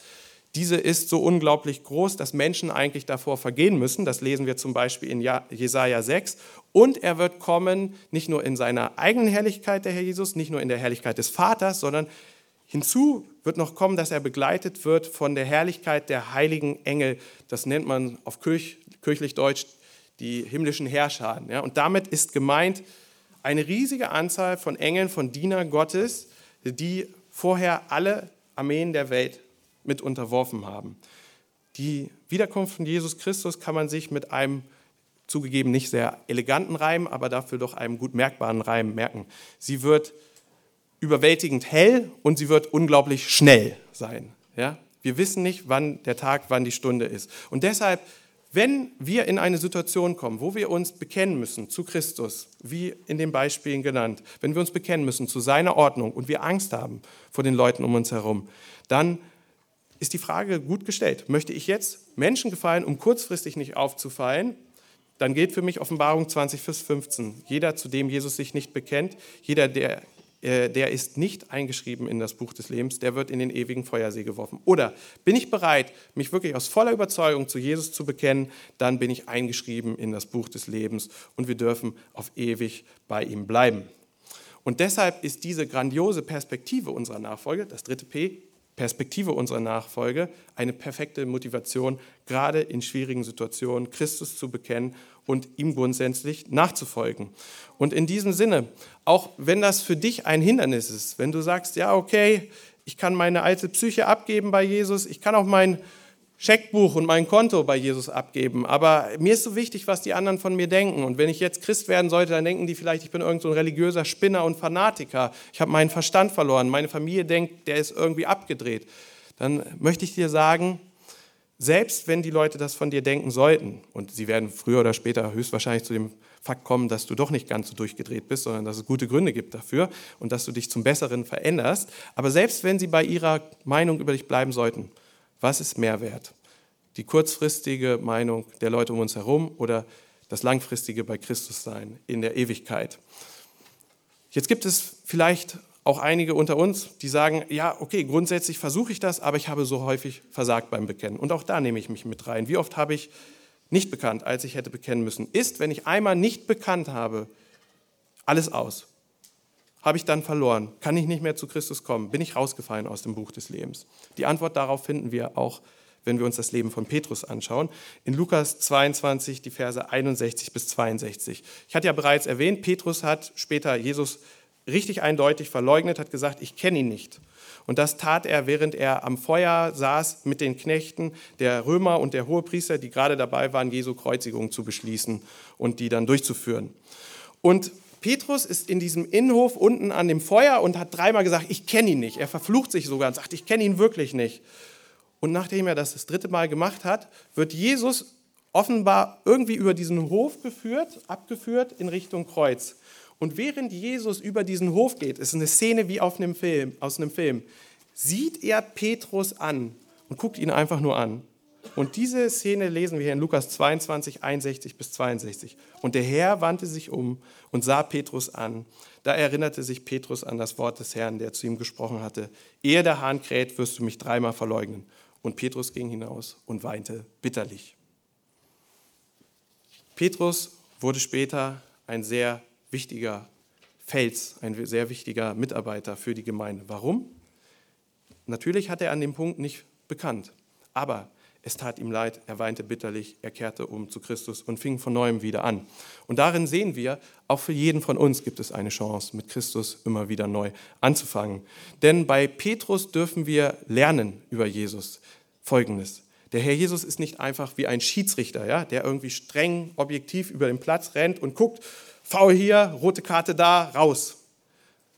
Diese ist so unglaublich groß, dass Menschen eigentlich davor vergehen müssen. Das lesen wir zum Beispiel in Jesaja 6. Und er wird kommen, nicht nur in seiner eigenen Herrlichkeit, der Herr Jesus, nicht nur in der Herrlichkeit des Vaters, sondern hinzu wird noch kommen, dass er begleitet wird von der Herrlichkeit der heiligen Engel. Das nennt man auf Kirch, kirchlich Deutsch die himmlischen Herrscher. Ja? Und damit ist gemeint eine riesige Anzahl von Engeln, von Dienern Gottes, die vorher alle Armeen der Welt mit unterworfen haben. Die Wiederkunft von Jesus Christus kann man sich mit einem zugegeben nicht sehr eleganten Reim, aber dafür doch einem gut merkbaren Reim merken. Sie wird überwältigend hell und sie wird unglaublich schnell sein. Ja? Wir wissen nicht, wann der Tag, wann die Stunde ist. Und deshalb, wenn wir in eine Situation kommen, wo wir uns bekennen müssen zu Christus, wie in den Beispielen genannt, wenn wir uns bekennen müssen zu seiner Ordnung und wir Angst haben vor den Leuten um uns herum, dann ist die Frage gut gestellt. Möchte ich jetzt Menschen gefallen, um kurzfristig nicht aufzufallen? Dann gilt für mich Offenbarung 20, Vers 15. Jeder, zu dem Jesus sich nicht bekennt, jeder, der, äh, der ist nicht eingeschrieben in das Buch des Lebens, der wird in den ewigen Feuersee geworfen. Oder bin ich bereit, mich wirklich aus voller Überzeugung zu Jesus zu bekennen, dann bin ich eingeschrieben in das Buch des Lebens und wir dürfen auf ewig bei ihm bleiben. Und deshalb ist diese grandiose Perspektive unserer Nachfolge, das dritte P, Perspektive unserer Nachfolge eine perfekte Motivation, gerade in schwierigen Situationen Christus zu bekennen und ihm grundsätzlich nachzufolgen. Und in diesem Sinne, auch wenn das für dich ein Hindernis ist, wenn du sagst, ja, okay, ich kann meine alte Psyche abgeben bei Jesus, ich kann auch mein Scheckbuch und mein Konto bei Jesus abgeben. Aber mir ist so wichtig, was die anderen von mir denken. Und wenn ich jetzt Christ werden sollte, dann denken die vielleicht, ich bin irgend so ein religiöser Spinner und Fanatiker. Ich habe meinen Verstand verloren. Meine Familie denkt, der ist irgendwie abgedreht. Dann möchte ich dir sagen, selbst wenn die Leute das von dir denken sollten, und sie werden früher oder später höchstwahrscheinlich zu dem Fakt kommen, dass du doch nicht ganz so durchgedreht bist, sondern dass es gute Gründe gibt dafür und dass du dich zum Besseren veränderst. Aber selbst wenn sie bei ihrer Meinung über dich bleiben sollten, was ist mehr wert? Die kurzfristige Meinung der Leute um uns herum oder das langfristige bei Christus sein in der Ewigkeit? Jetzt gibt es vielleicht auch einige unter uns, die sagen, ja, okay, grundsätzlich versuche ich das, aber ich habe so häufig versagt beim Bekennen. Und auch da nehme ich mich mit rein. Wie oft habe ich nicht bekannt, als ich hätte bekennen müssen? Ist, wenn ich einmal nicht bekannt habe, alles aus? Habe ich dann verloren? Kann ich nicht mehr zu Christus kommen? Bin ich rausgefallen aus dem Buch des Lebens? Die Antwort darauf finden wir auch, wenn wir uns das Leben von Petrus anschauen. In Lukas 22, die Verse 61 bis 62. Ich hatte ja bereits erwähnt, Petrus hat später Jesus richtig eindeutig verleugnet, hat gesagt, ich kenne ihn nicht. Und das tat er, während er am Feuer saß mit den Knechten der Römer und der Hohepriester, die gerade dabei waren, Jesu Kreuzigung zu beschließen und die dann durchzuführen. Und Petrus ist in diesem Innenhof unten an dem Feuer und hat dreimal gesagt, ich kenne ihn nicht. Er verflucht sich sogar und sagt, ich kenne ihn wirklich nicht. Und nachdem er das das dritte Mal gemacht hat, wird Jesus offenbar irgendwie über diesen Hof geführt, abgeführt in Richtung Kreuz. Und während Jesus über diesen Hof geht, ist eine Szene wie einem Film, aus einem Film, sieht er Petrus an und guckt ihn einfach nur an. Und diese Szene lesen wir hier in Lukas 22, 61 bis 62. Und der Herr wandte sich um und sah Petrus an. Da erinnerte sich Petrus an das Wort des Herrn, der zu ihm gesprochen hatte. Ehe der Hahn kräht, wirst du mich dreimal verleugnen. Und Petrus ging hinaus und weinte bitterlich. Petrus wurde später ein sehr wichtiger Fels, ein sehr wichtiger Mitarbeiter für die Gemeinde. Warum? Natürlich hat er an dem Punkt nicht bekannt, aber es tat ihm leid, er weinte bitterlich, er kehrte um zu Christus und fing von neuem wieder an. Und darin sehen wir, auch für jeden von uns gibt es eine Chance, mit Christus immer wieder neu anzufangen. Denn bei Petrus dürfen wir lernen über Jesus Folgendes. Der Herr Jesus ist nicht einfach wie ein Schiedsrichter, ja, der irgendwie streng objektiv über den Platz rennt und guckt, faul hier, rote Karte da, raus.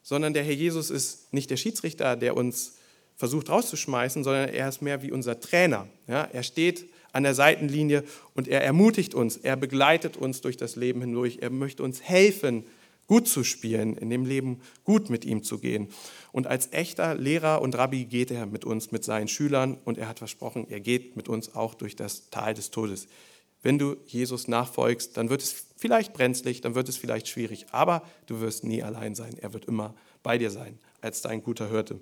Sondern der Herr Jesus ist nicht der Schiedsrichter, der uns versucht rauszuschmeißen, sondern er ist mehr wie unser Trainer. Ja, er steht an der Seitenlinie und er ermutigt uns, er begleitet uns durch das Leben hindurch, er möchte uns helfen, gut zu spielen, in dem Leben gut mit ihm zu gehen. Und als echter Lehrer und Rabbi geht er mit uns, mit seinen Schülern und er hat versprochen, er geht mit uns auch durch das Tal des Todes. Wenn du Jesus nachfolgst, dann wird es vielleicht brenzlig, dann wird es vielleicht schwierig, aber du wirst nie allein sein. Er wird immer bei dir sein, als dein guter Hirte.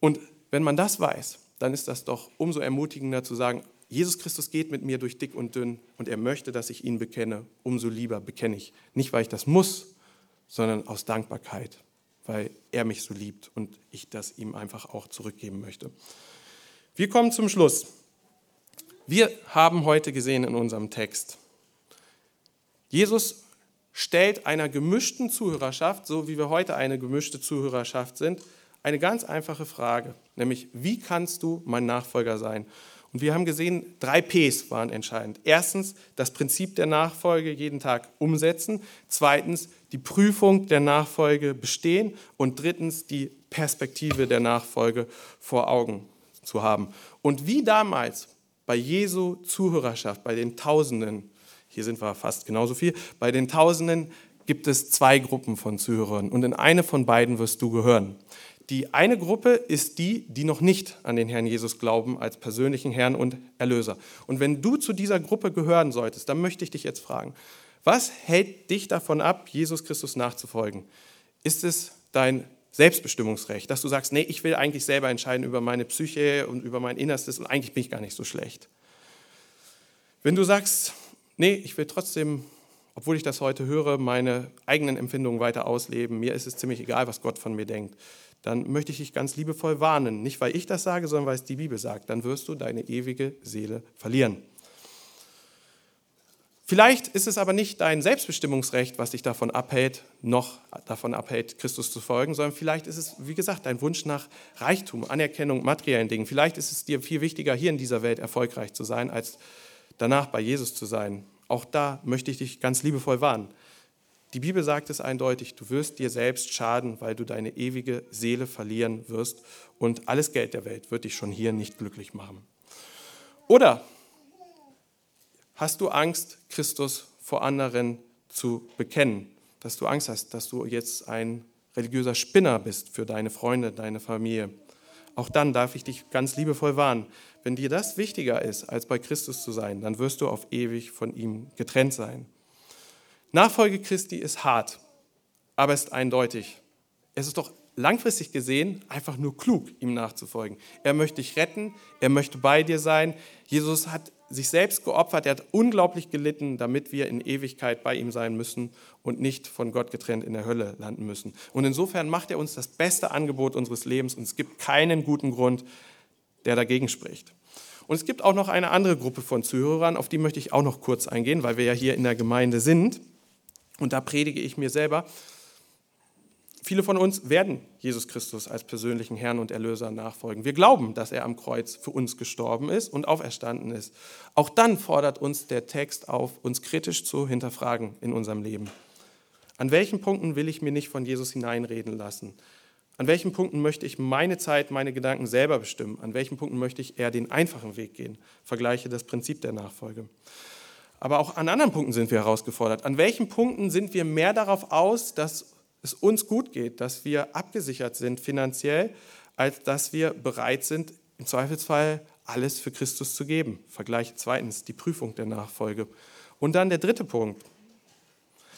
Und wenn man das weiß, dann ist das doch umso ermutigender zu sagen, Jesus Christus geht mit mir durch dick und dünn und er möchte, dass ich ihn bekenne. Umso lieber bekenne ich. Nicht, weil ich das muss, sondern aus Dankbarkeit, weil er mich so liebt und ich das ihm einfach auch zurückgeben möchte. Wir kommen zum Schluss. Wir haben heute gesehen in unserem Text, Jesus stellt einer gemischten Zuhörerschaft, so wie wir heute eine gemischte Zuhörerschaft sind, eine ganz einfache Frage, nämlich wie kannst du mein Nachfolger sein? Und wir haben gesehen, drei Ps waren entscheidend. Erstens, das Prinzip der Nachfolge jeden Tag umsetzen. Zweitens, die Prüfung der Nachfolge bestehen. Und drittens, die Perspektive der Nachfolge vor Augen zu haben. Und wie damals bei Jesu Zuhörerschaft, bei den Tausenden, hier sind wir fast genauso viel, bei den Tausenden gibt es zwei Gruppen von Zuhörern. Und in eine von beiden wirst du gehören. Die eine Gruppe ist die, die noch nicht an den Herrn Jesus glauben als persönlichen Herrn und Erlöser. Und wenn du zu dieser Gruppe gehören solltest, dann möchte ich dich jetzt fragen, was hält dich davon ab, Jesus Christus nachzufolgen? Ist es dein Selbstbestimmungsrecht, dass du sagst, nee, ich will eigentlich selber entscheiden über meine Psyche und über mein Innerstes und eigentlich bin ich gar nicht so schlecht. Wenn du sagst, nee, ich will trotzdem, obwohl ich das heute höre, meine eigenen Empfindungen weiter ausleben, mir ist es ziemlich egal, was Gott von mir denkt, dann möchte ich dich ganz liebevoll warnen. Nicht, weil ich das sage, sondern weil es die Bibel sagt. Dann wirst du deine ewige Seele verlieren. Vielleicht ist es aber nicht dein Selbstbestimmungsrecht, was dich davon abhält, noch davon abhält, Christus zu folgen, sondern vielleicht ist es, wie gesagt, dein Wunsch nach Reichtum, Anerkennung, materiellen Dingen. Vielleicht ist es dir viel wichtiger, hier in dieser Welt erfolgreich zu sein, als danach bei Jesus zu sein. Auch da möchte ich dich ganz liebevoll warnen. Die Bibel sagt es eindeutig, du wirst dir selbst schaden, weil du deine ewige Seele verlieren wirst und alles Geld der Welt wird dich schon hier nicht glücklich machen. Oder hast du Angst, Christus vor anderen zu bekennen? Dass du Angst hast, dass du jetzt ein religiöser Spinner bist für deine Freunde, deine Familie? Auch dann darf ich dich ganz liebevoll warnen. Wenn dir das wichtiger ist, als bei Christus zu sein, dann wirst du auf ewig von ihm getrennt sein. Nachfolge Christi ist hart, aber ist eindeutig. Es ist doch langfristig gesehen einfach nur klug, ihm nachzufolgen. Er möchte dich retten, er möchte bei dir sein. Jesus hat sich selbst geopfert, er hat unglaublich gelitten, damit wir in Ewigkeit bei ihm sein müssen und nicht von Gott getrennt in der Hölle landen müssen. Und insofern macht er uns das beste Angebot unseres Lebens und es gibt keinen guten Grund, der dagegen spricht. Und es gibt auch noch eine andere Gruppe von Zuhörern, auf die möchte ich auch noch kurz eingehen, weil wir ja hier in der Gemeinde sind. Und da predige ich mir selber. Viele von uns werden Jesus Christus als persönlichen Herrn und Erlöser nachfolgen. Wir glauben, dass er am Kreuz für uns gestorben ist und auferstanden ist. Auch dann fordert uns der Text auf, uns kritisch zu hinterfragen in unserem Leben. An welchen Punkten will ich mir nicht von Jesus hineinreden lassen? An welchen Punkten möchte ich meine Zeit, meine Gedanken selber bestimmen? An welchen Punkten möchte ich eher den einfachen Weg gehen? Vergleiche das Prinzip der Nachfolge. Aber auch an anderen Punkten sind wir herausgefordert. An welchen Punkten sind wir mehr darauf aus, dass es uns gut geht, dass wir abgesichert sind finanziell, als dass wir bereit sind, im Zweifelsfall alles für Christus zu geben. Vergleiche zweitens die Prüfung der Nachfolge. Und dann der dritte Punkt.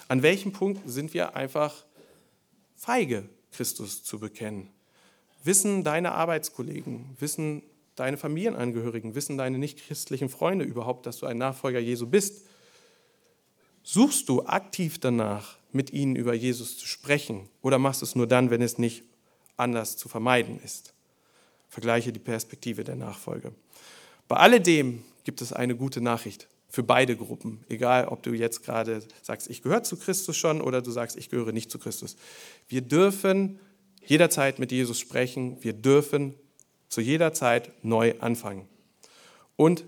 An welchem Punkt sind wir einfach feige, Christus zu bekennen? Wissen deine Arbeitskollegen, wissen deine Familienangehörigen, wissen deine nichtchristlichen Freunde überhaupt, dass du ein Nachfolger Jesu bist? Suchst du aktiv danach, mit ihnen über Jesus zu sprechen oder machst es nur dann, wenn es nicht anders zu vermeiden ist? Vergleiche die Perspektive der Nachfolge. Bei alledem gibt es eine gute Nachricht für beide Gruppen, egal ob du jetzt gerade sagst, ich gehöre zu Christus schon oder du sagst, ich gehöre nicht zu Christus. Wir dürfen jederzeit mit Jesus sprechen, wir dürfen zu jeder Zeit neu anfangen. Und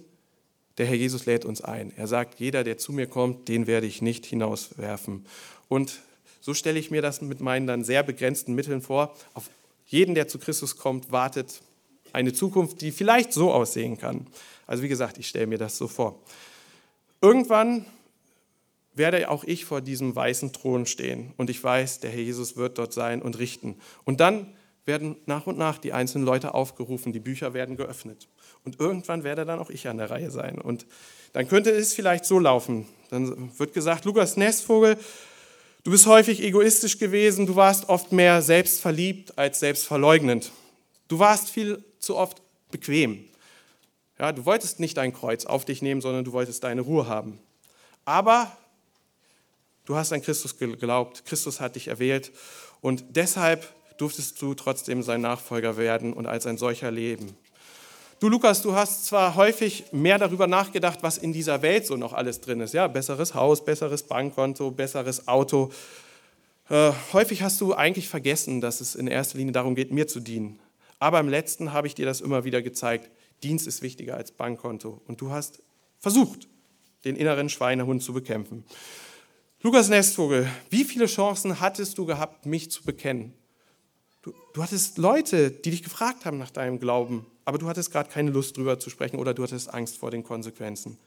der Herr Jesus lädt uns ein. Er sagt, jeder, der zu mir kommt, den werde ich nicht hinauswerfen. Und so stelle ich mir das mit meinen dann sehr begrenzten Mitteln vor. Auf jeden, der zu Christus kommt, wartet eine Zukunft, die vielleicht so aussehen kann. Also wie gesagt, ich stelle mir das so vor. Irgendwann werde auch ich vor diesem weißen Thron stehen und ich weiß, der Herr Jesus wird dort sein und richten. Und dann werden nach und nach die einzelnen Leute aufgerufen, die Bücher werden geöffnet. Und irgendwann werde dann auch ich an der Reihe sein. Und dann könnte es vielleicht so laufen. Dann wird gesagt, Lukas Nestvogel, du bist häufig egoistisch gewesen, du warst oft mehr selbstverliebt als selbstverleugnend. Du warst viel zu oft bequem. Ja, du wolltest nicht dein Kreuz auf dich nehmen, sondern du wolltest deine Ruhe haben. Aber du hast an Christus geglaubt, Christus hat dich erwählt und deshalb durftest du trotzdem sein Nachfolger werden und als ein solcher leben. Du Lukas, du hast zwar häufig mehr darüber nachgedacht, was in dieser Welt so noch alles drin ist. Ja, besseres Haus, besseres Bankkonto, besseres Auto. Äh, häufig hast du eigentlich vergessen, dass es in erster Linie darum geht, mir zu dienen. Aber im letzten habe ich dir das immer wieder gezeigt. Dienst ist wichtiger als Bankkonto. Und du hast versucht, den inneren Schweinehund zu bekämpfen. Lukas Nestvogel, wie viele Chancen hattest du gehabt, mich zu bekennen? Du, du hattest Leute, die dich gefragt haben nach deinem Glauben aber du hattest gerade keine Lust drüber zu sprechen oder du hattest Angst vor den Konsequenzen.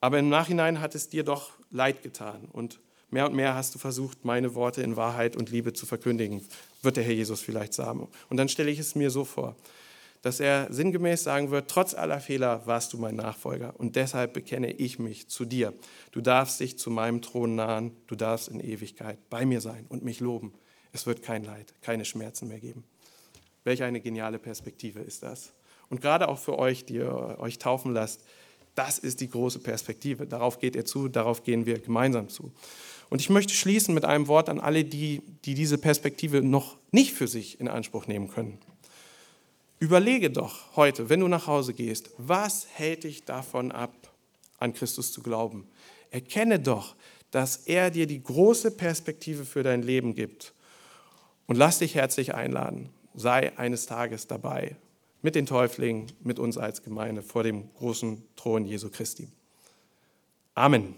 Aber im Nachhinein hat es dir doch leid getan und mehr und mehr hast du versucht, meine Worte in Wahrheit und Liebe zu verkündigen, wird der Herr Jesus vielleicht sagen. Und dann stelle ich es mir so vor, dass er sinngemäß sagen wird, trotz aller Fehler warst du mein Nachfolger und deshalb bekenne ich mich zu dir. Du darfst dich zu meinem Thron nahen, du darfst in Ewigkeit bei mir sein und mich loben. Es wird kein Leid, keine Schmerzen mehr geben. Welch eine geniale Perspektive ist das? Und gerade auch für euch, die ihr euch taufen lasst, das ist die große Perspektive. Darauf geht ihr zu, darauf gehen wir gemeinsam zu. Und ich möchte schließen mit einem Wort an alle, die, die diese Perspektive noch nicht für sich in Anspruch nehmen können. Überlege doch heute, wenn du nach Hause gehst, was hält dich davon ab, an Christus zu glauben? Erkenne doch, dass er dir die große Perspektive für dein Leben gibt. Und lass dich herzlich einladen. Sei eines Tages dabei mit den Täuflingen, mit uns als Gemeinde vor dem großen Thron Jesu Christi. Amen.